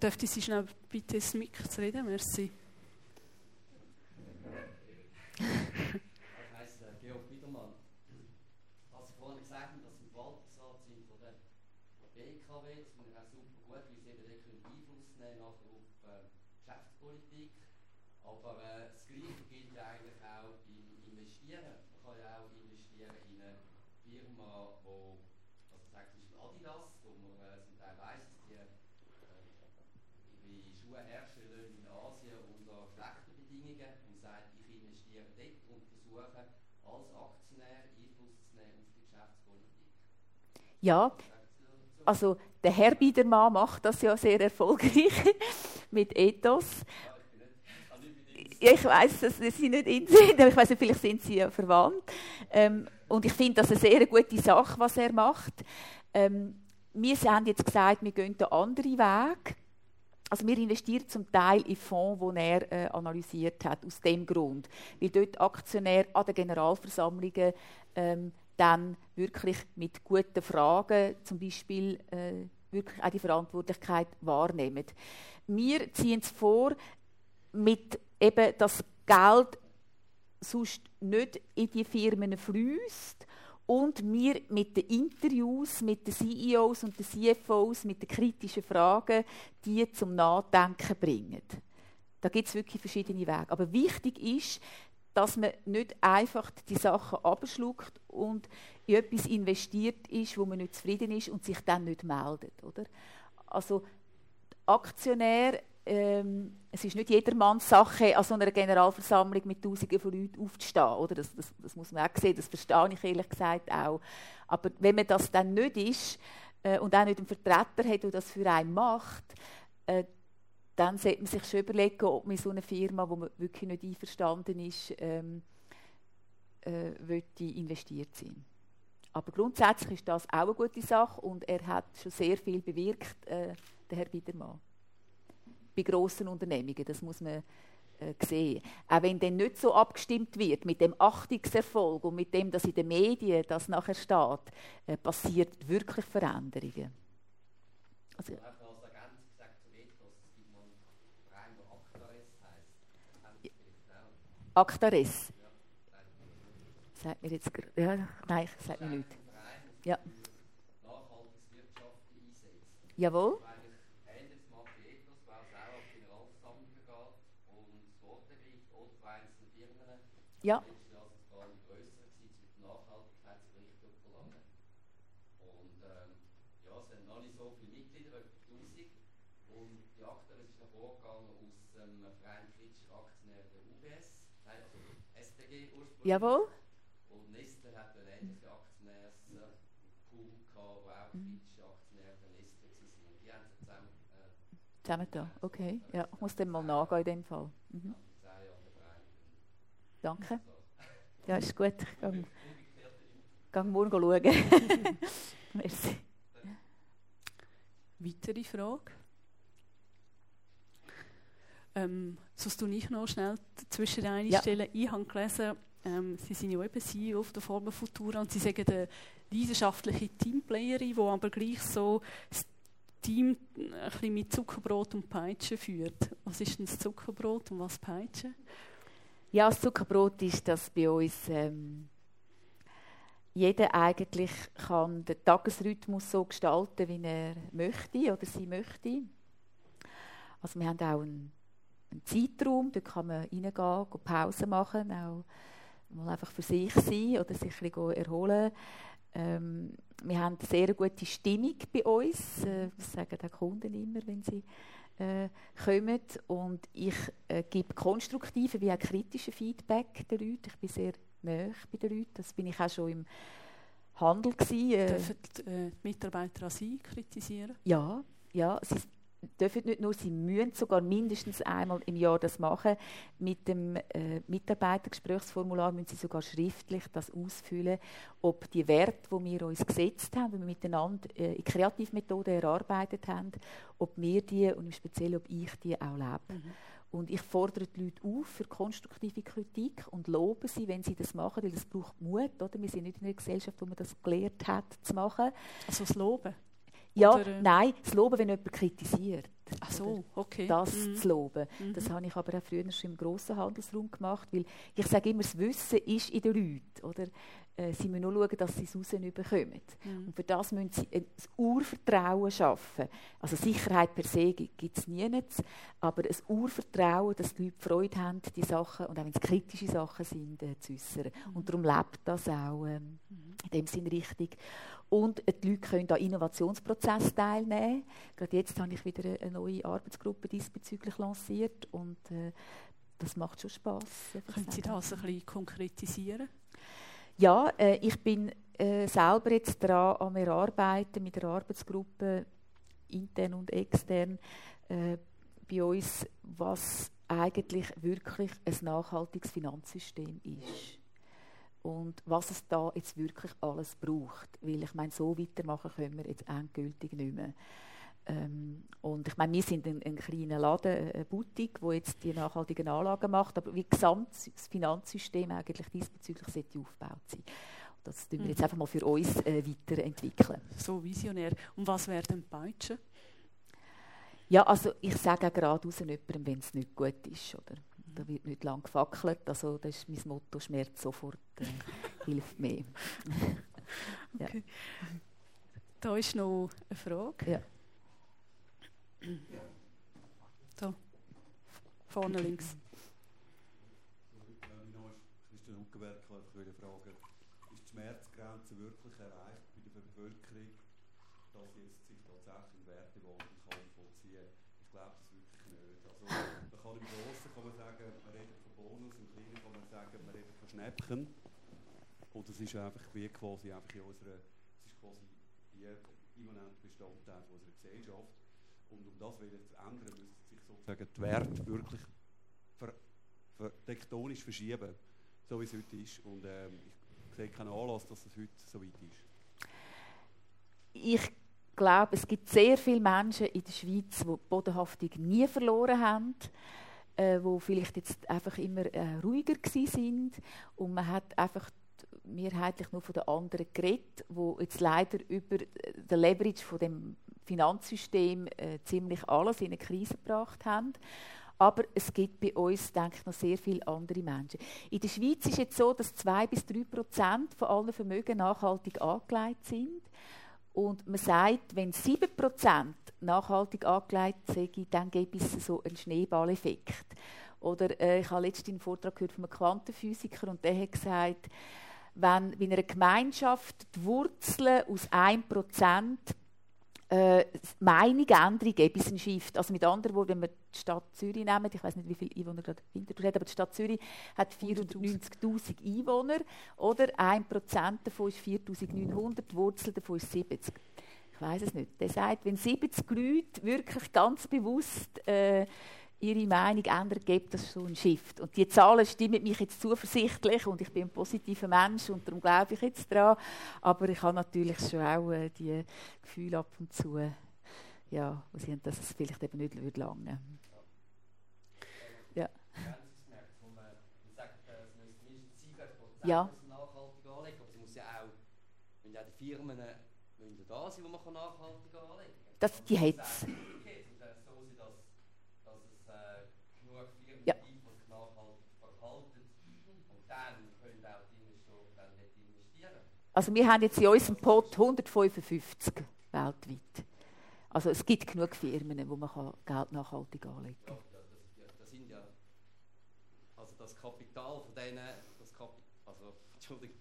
Dürfte Sie schnell bitte ins Mikro zu reden? Merci. Ich heiße Georg Biedermann. Was Sie vorhin gesagt haben, dass Sie im Verwaltungsrat sind von BKW, das finde super gut, weil Sie eben dort Einfluss nehmen nachher auf äh, Geschäftspolitik. Aber äh, das Gleiche gilt ja eigentlich auch im Investieren. Man kann ja auch investieren in eine Firma, wo, also sagt zum Adidas, wo man äh, zum Teil weiss, dass die herstellen in Asien unter schlechten Bedingungen und sagt, ich investiere dort und versuche als Aktionär Einfluss zu nehmen auf die Geschäftspolitik. Ja, also der Herr Biedermann macht das ja sehr erfolgreich mit Ethos. Ich weiß, dass Sie nicht in sind, aber ich weiß vielleicht sind Sie ja verwandt. Ähm, und ich finde das eine sehr gute Sache, was er macht. Ähm, wir haben jetzt gesagt, wir gehen den anderen Weg. Also wir investieren zum Teil in Fonds, die er äh, analysiert hat, aus dem Grund. Weil dort Aktionäre an den Generalversammlungen ähm, dann wirklich mit guten Fragen zum Beispiel äh, wirklich auch die Verantwortlichkeit wahrnehmen. Wir ziehen es vor, mit eben das Geld sonst nicht in die Firmen fließt und wir mit den Interviews mit den CEOs und den CFOs, mit den kritischen Fragen, die zum Nachdenken bringen. Da gibt es wirklich verschiedene Wege. Aber wichtig ist, dass man nicht einfach die Sachen abschluckt und in etwas investiert ist, wo man nicht zufrieden ist und sich dann nicht meldet. Oder? Also Aktionär, ähm, es ist nicht jedermanns Sache, an so einer Generalversammlung mit Tausenden von Leuten aufzustehen. Oder? Das, das, das muss man auch sehen, das verstehe ich ehrlich gesagt auch. Aber wenn man das dann nicht ist äh, und auch nicht einen Vertreter hat, der das für einen macht, äh, dann sollte man sich schon überlegen, ob man in so eine Firma, wo man wirklich nicht einverstanden ist, ähm, äh, investiert sein Aber grundsätzlich ist das auch eine gute Sache und er hat schon sehr viel bewirkt, äh, der Herr Biedermann. Bei grossen Unternehmungen, das muss man äh, sehen. Auch wenn dann nicht so abgestimmt wird mit dem Achtungserfolg und mit dem, dass in den Medien das nachher steht, äh, passiert wirklich Veränderungen. Also, Actares. Sagt mir jetzt. Ja, nein, sagt mir nicht. Ja. Jawohl. Ja. Jawohl. Und Nestle hat ein ähnliches Aktionärspool gehabt, wo auch britische Aktionäre der Nestle waren. Die haben zusammen... Äh, zusammen da, okay. Ja, ich muss dem mal nachgehen in dem Fall. Mhm. Danke. Ja, ist gut. Ich gehe, gehe morgen schauen. Merci. Weitere Frage? Ähm, sonst tue ich noch schnell zwischen einstellen. Ja. Ich habe gelesen, ähm, Sie sind ja eben CEO auf der Forma Futura und Sie sagen eine leidenschaftliche Teamplayerin, die aber gleich so das Team ein bisschen mit Zuckerbrot und Peitsche führt. Was ist denn das Zuckerbrot und was Peitsche? Ja, das Zuckerbrot ist, dass bei uns ähm, jeder eigentlich kann den Tagesrhythmus so gestalten, wie er möchte oder sie möchte. Also wir haben auch einen, einen Zeitraum, da kann man reingehen, Pause machen, auch mal einfach für sich sein oder sich ein bisschen erholen. Ähm, wir haben eine sehr gute Stimmung bei uns, äh, das sagen die Kunden immer, wenn sie äh, kommen. Und ich äh, gebe konstruktive wie auch kritische Feedback den Leuten. Ich bin sehr nah bei den Leuten. Das bin ich auch schon im Handel. Gewesen. Äh, Dürfen die äh, Mitarbeiter an Sie kritisieren? Ja, ja. Sie dürfen nicht nur, sie müssen sogar mindestens einmal im Jahr das machen. Mit dem äh, Mitarbeitergesprächsformular müssen sie sogar schriftlich das ausfüllen, ob die Werte, die wir uns gesetzt haben, die wir miteinander äh, in Kreativmethoden erarbeitet haben, ob wir die und im Speziellen, ob ich die auch lebe. Mhm. Und ich fordere die Leute auf für konstruktive Kritik und lobe sie, wenn sie das machen, weil es braucht Mut. Oder? Wir sind nicht in einer Gesellschaft, wo man das gelernt hat zu machen. Also das Loben? Ja, Oder, äh? nein, das Loben, wenn jemand kritisiert. Ach so, okay. Das mhm. zu loben. Mhm. Das habe ich aber auch früher schon im grossen Handelsraum gemacht, weil ich sage immer, das Wissen ist in den Leuten. Oder? Äh, sie müssen nur schauen, dass sie es rausbekommen. Mhm. Und für das müssen sie ein Urvertrauen schaffen. Also Sicherheit per se gibt es nie, aber ein Urvertrauen, dass die Leute Freude haben, die Sachen, und auch wenn es kritische Sachen sind, äh, zu äußern. Mhm. Und darum lebt das auch ähm, mhm. in dem Sinn richtig. Und die Leute können an Innovationsprozessen teilnehmen. Gerade jetzt habe ich wieder eine neue Arbeitsgruppe diesbezüglich lanciert und äh, das macht schon Spaß. Können Sie das ein bisschen konkretisieren? Ja, äh, ich bin äh, selber jetzt dran am Erarbeiten mit der Arbeitsgruppe intern und extern äh, bei uns, was eigentlich wirklich ein nachhaltiges Finanzsystem ist und was es da jetzt wirklich alles braucht. Weil ich meine, so weitermachen können wir jetzt endgültig nicht mehr. Ähm, und ich meine, wir sind ein, ein kleiner Laden, eine Boutique, wo jetzt die nachhaltigen Anlagen macht, aber wie gesamt das Finanzsystem eigentlich diesbezüglich sollte aufgebaut sein. Das tun wir jetzt mhm. einfach mal für uns äh, weiterentwickeln. So visionär. Und was werden Peitschen? Ja, also ich sage auch gerade raus jemandem, wenn es nicht gut ist. Oder? Da wird nicht lang gefackelt. Also das ist mein Motto, Schmerz sofort äh, hilft mehr. okay. Da ist noch eine Frage. Ja. Da. Vorne links. Mein Name ist Christian Huckenberg. Ich würde fragen, ist die Schmerzgrenze wirklich erreicht bei der Bevölkerung, dass jetzt sich tatsächlich Wertewandel kann vollziehen ich glaube das wirklich nicht. Also, man kann im Großen kann man sagen, man redet von Bonus, im Kleinen kann man sagen, man redet von Schnäppchen. Und das ist einfach wie quasi einfach in unserer, es ist quasi immanent Bestandteil unserer Gesellschaft. Und um das wieder zu ändern, müssen sich sozusagen die Werte wirklich ver, ver, tektonisch verschieben, so wie es heute ist. Und ähm, ich sehe keinen Anlass, dass es heute so weit ist. Ich glaube, es gibt sehr viele Menschen in der Schweiz, die die Bodenhaftung nie verloren haben, äh, die vielleicht jetzt einfach immer äh, ruhiger sind und man hat einfach mehrheitlich nur von den anderen geredet, wo jetzt leider über den Leverage von dem Finanzsystem äh, ziemlich alles in eine Krise gebracht haben. Aber es gibt bei uns, denke ich, noch sehr viele andere Menschen. In der Schweiz ist es so, dass 2 bis 3 Prozent von allen Vermögen nachhaltig angelegt sind. Und man sagt, wenn 7 Prozent nachhaltig angelegt sind, dann gibt es so einen Schneeballeffekt. Oder äh, ich habe letztens einen Vortrag gehört von einem Quantenphysiker und der hat gesagt, wenn in einer Gemeinschaft die Wurzeln aus 1 Prozent äh, Meinungsänderung bis ein Shift. Also mit anderen Worten, wenn wir die Stadt Zürich nehmen, ich weiß nicht, wie viele Einwohner gerade Winterthur hat, aber die Stadt Zürich hat 490'000 Einwohner, oder? 1% davon ist 4'900, die Wurzel davon ist 70. Ich weiß es nicht. Der sagt, wenn 70 Leute wirklich ganz bewusst äh, ihre Meinung ändern, gibt es so einen Shift. Und die Zahlen stimmen mich jetzt zuversichtlich und ich bin ein positiver Mensch und darum glaube ich jetzt daran. Aber ich habe natürlich schon auch äh, die Gefühle ab und zu, ja, sie haben, dass es vielleicht eben nicht wird lange. Ja. Ja. ja ja Firmen müssen da sein, wo man nachhaltig anlegen kann. Das, die hat es. Also wir haben jetzt in unserem Pot 155 weltweit. Also es gibt genug Firmen, wo man Geld nachhaltig anlegen kann. Ja, das, sind ja, also das Kapital von denen, das Kap, also, Entschuldigung,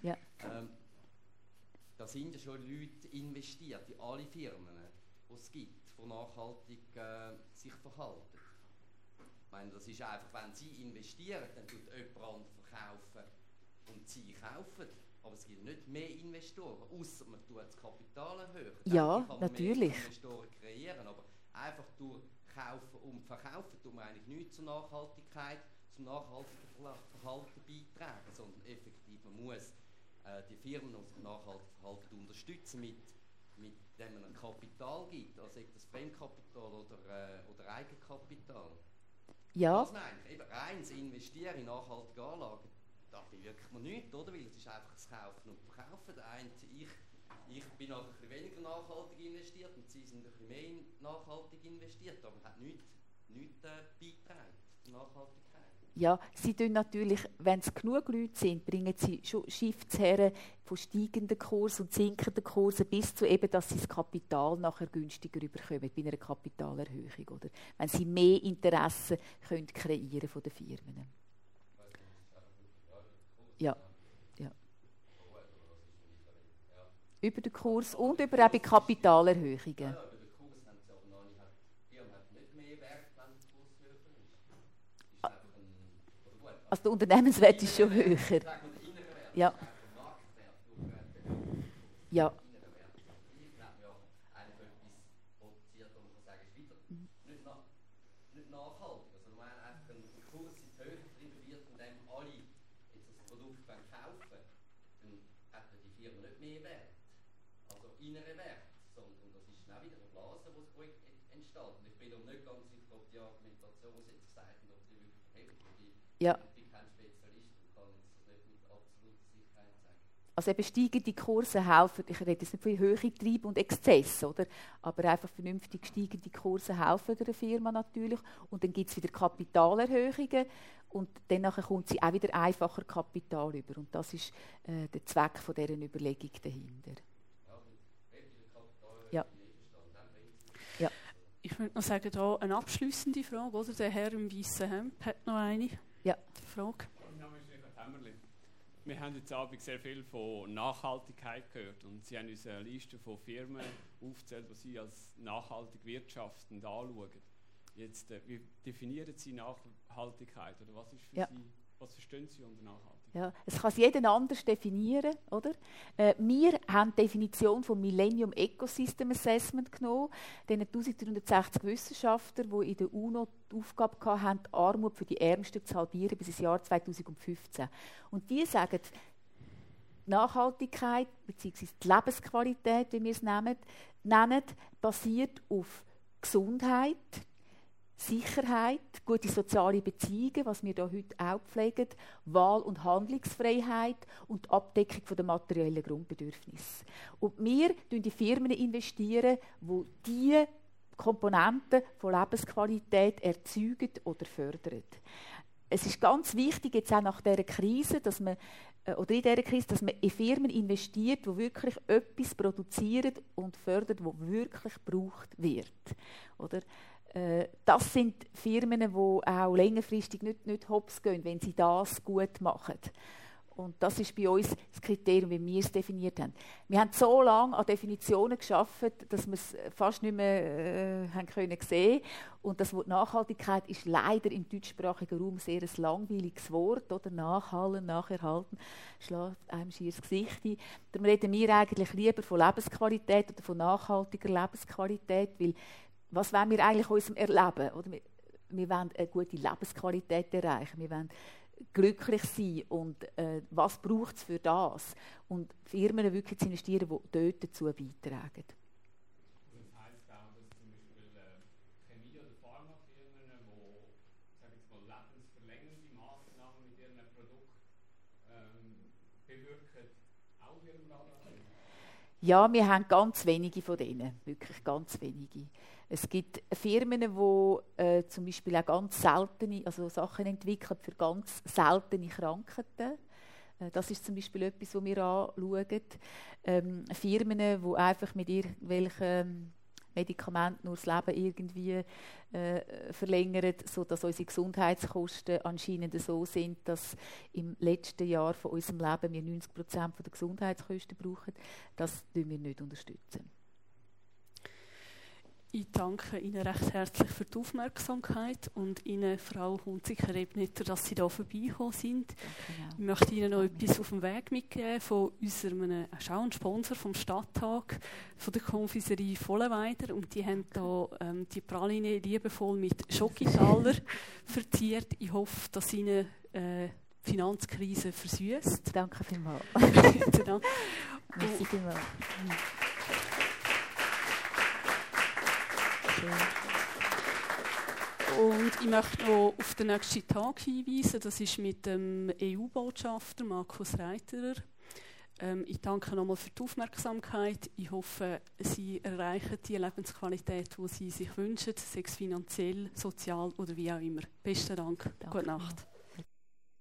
ja. ähm, da sind ja schon Leute investiert, in alle Firmen, die es gibt, die nachhaltig äh, sich verhalten. Ich meine, das ist einfach, wenn sie investieren, dann tut jemand verkaufen und sie kaufen. Aber es gibt nicht mehr Investoren, außer man tut das Kapital erhöhen. Ja, natürlich. Mehr Investoren kreieren, aber einfach durch Kaufen und Verkaufen tut man eigentlich nichts zur Nachhaltigkeit, zum nachhaltigen Verhalten beitragen, sondern effektiv, man muss äh, die Firmen, die sich nachhaltig verhalten, unterstützen, mit, mit dem man ein Kapital gibt, also ob das Fremdkapital oder, äh, oder Eigenkapital. Ja. Das meine ich, eben reins investieren in nachhaltige Anlagen da bewirkt man nichts, oder? Weil es ist einfach das Kaufen und Verkaufen. Der eine, ich, ich bin auch ein bisschen weniger nachhaltig investiert und sie sind ein bisschen mehr nachhaltig investiert, aber man hat nichts, nichts äh, beitragen zur Nachhaltigkeit. Ja, sie tun natürlich, wenn es genug Leute sind, bringen sie Shifts her von steigenden Kursen und sinkenden Kursen bis zu eben, dass sie das Kapital nachher günstiger überkommen bei einer Kapitalerhöhung, oder? Wenn sie mehr Interesse können kreieren von den Firmen. Ja. ja. Über den Kurs und über eben Kapitalerhöhungen. Ja, über den Kurs haben sie aber noch nicht, die Firma hat nicht mehr Wert, wenn der Kurs höher ist. ist ein, also der Unternehmenswert ist schon höher. Ja. Ja. Ja. Also eben steigende Kurse helfen, ich rede jetzt nicht von Höhe, Trieb und Exzess, oder? aber einfach vernünftig steigende Kurse helfen der Firma natürlich. Und dann gibt es wieder Kapitalerhöhungen und dann kommt sie auch wieder einfacher Kapital über. Und das ist äh, der Zweck von deren Überlegung dahinter. Ja. ja. Ich würde noch sagen, da eine abschließende Frage, oder? Der Herr im weißen Hemd hat noch eine. Ja. Frage. Mein Name ist Richard Hämmerli. Wir haben jetzt Abend sehr viel von Nachhaltigkeit gehört und Sie haben uns eine Liste von Firmen aufgezählt, die Sie als nachhaltig wirtschaftend anschauen. Jetzt, äh, wie definieren Sie Nachhaltigkeit oder was ist für Ja. Sie, was verstehen Sie unter Nachhaltigkeit? Ja, es kann es jeder anders definieren, oder? Äh, wir haben die Definition vom Millennium Ecosystem Assessment genommen, den 1360 Wissenschaftler, die in der UNO die Aufgabe hatten, die Armut für die Ärmsten zu halbieren bis ins Jahr 2015. Und die sagen, Nachhaltigkeit bzw. die Lebensqualität, wie wir es nennen, nennen basiert auf Gesundheit, Sicherheit, gute soziale Beziehungen, was wir da heute auch pflegen, Wahl- und Handlungsfreiheit und die Abdeckung der materiellen Grundbedürfnisse. Und wir investieren in Firmen, investieren, die diese Komponenten von Lebensqualität erzeugen oder fördern. Es ist ganz wichtig, jetzt auch nach dieser Krise, dass man, äh, oder in dieser Krise, dass man in Firmen investiert, die wirklich etwas produzieren und fördern, das wirklich gebraucht wird. Oder? Äh, das sind Firmen, die auch längerfristig nicht, nicht hops gehen, wenn sie das gut machen. Und das ist bei uns das Kriterium, wie wir es definiert haben. Wir haben so lange an Definitionen geschaffen, dass wir es fast nicht mehr äh, haben können sehen. Und das Wort Nachhaltigkeit ist leider im deutschsprachigen Raum sehr ein langweiliges Wort, oder nachhallen, nacherhalten, schlägt einem schier das Gesicht ein. Darum reden wir eigentlich lieber von Lebensqualität oder von nachhaltiger Lebensqualität, weil was wollen wir eigentlich in unserem Erleben? Oder wir, wir wollen eine gute Lebensqualität erreichen. Wir wollen glücklich sein und äh, was braucht es für das? Und Firmen wirklich zu investieren, die dort dazu beitragen. Ja, wir haben ganz wenige von denen, wirklich ganz wenige. Es gibt Firmen, die äh, zum Beispiel auch ganz seltene, also Sachen entwickeln für ganz seltene Krankheiten. Äh, das ist zum Beispiel etwas, was wir anschauen. Ähm, Firmen, die einfach mit irgendwelchen Medikamenten nur das Leben irgendwie äh, verlängern, sodass unsere Gesundheitskosten anscheinend so sind, dass im letzten Jahr von unserem Leben wir 90 Prozent der Gesundheitskosten brauchen. Das unterstützen wir nicht. Unterstützen. Ich danke Ihnen recht herzlich für die Aufmerksamkeit und Ihnen, Frau Hunziker-Ebneter, dass Sie hier vorbeigekommen sind. Danke Ich möchte Ihnen noch etwas auf den Weg mitgeben von unserem Schau- und Sponsor vom Stadttag, von der Konfiserie Vollenweider. Und die haben hier ähm, die Praline liebevoll mit Schokitaler verziert. Ich hoffe, dass Ihnen äh, die Finanzkrise versüßt. Danke vielmals. Bitte Dank. Merci vielmals. Und ich möchte noch auf den nächsten Tag hinweisen. Das ist mit dem EU-Botschafter Markus Reiterer. Ähm, ich danke nochmal für die Aufmerksamkeit. Ich hoffe, Sie erreichen die Lebensqualität, die Sie sich wünschen, sei es finanziell, sozial oder wie auch immer. Besten Dank. Danke Gute Nacht.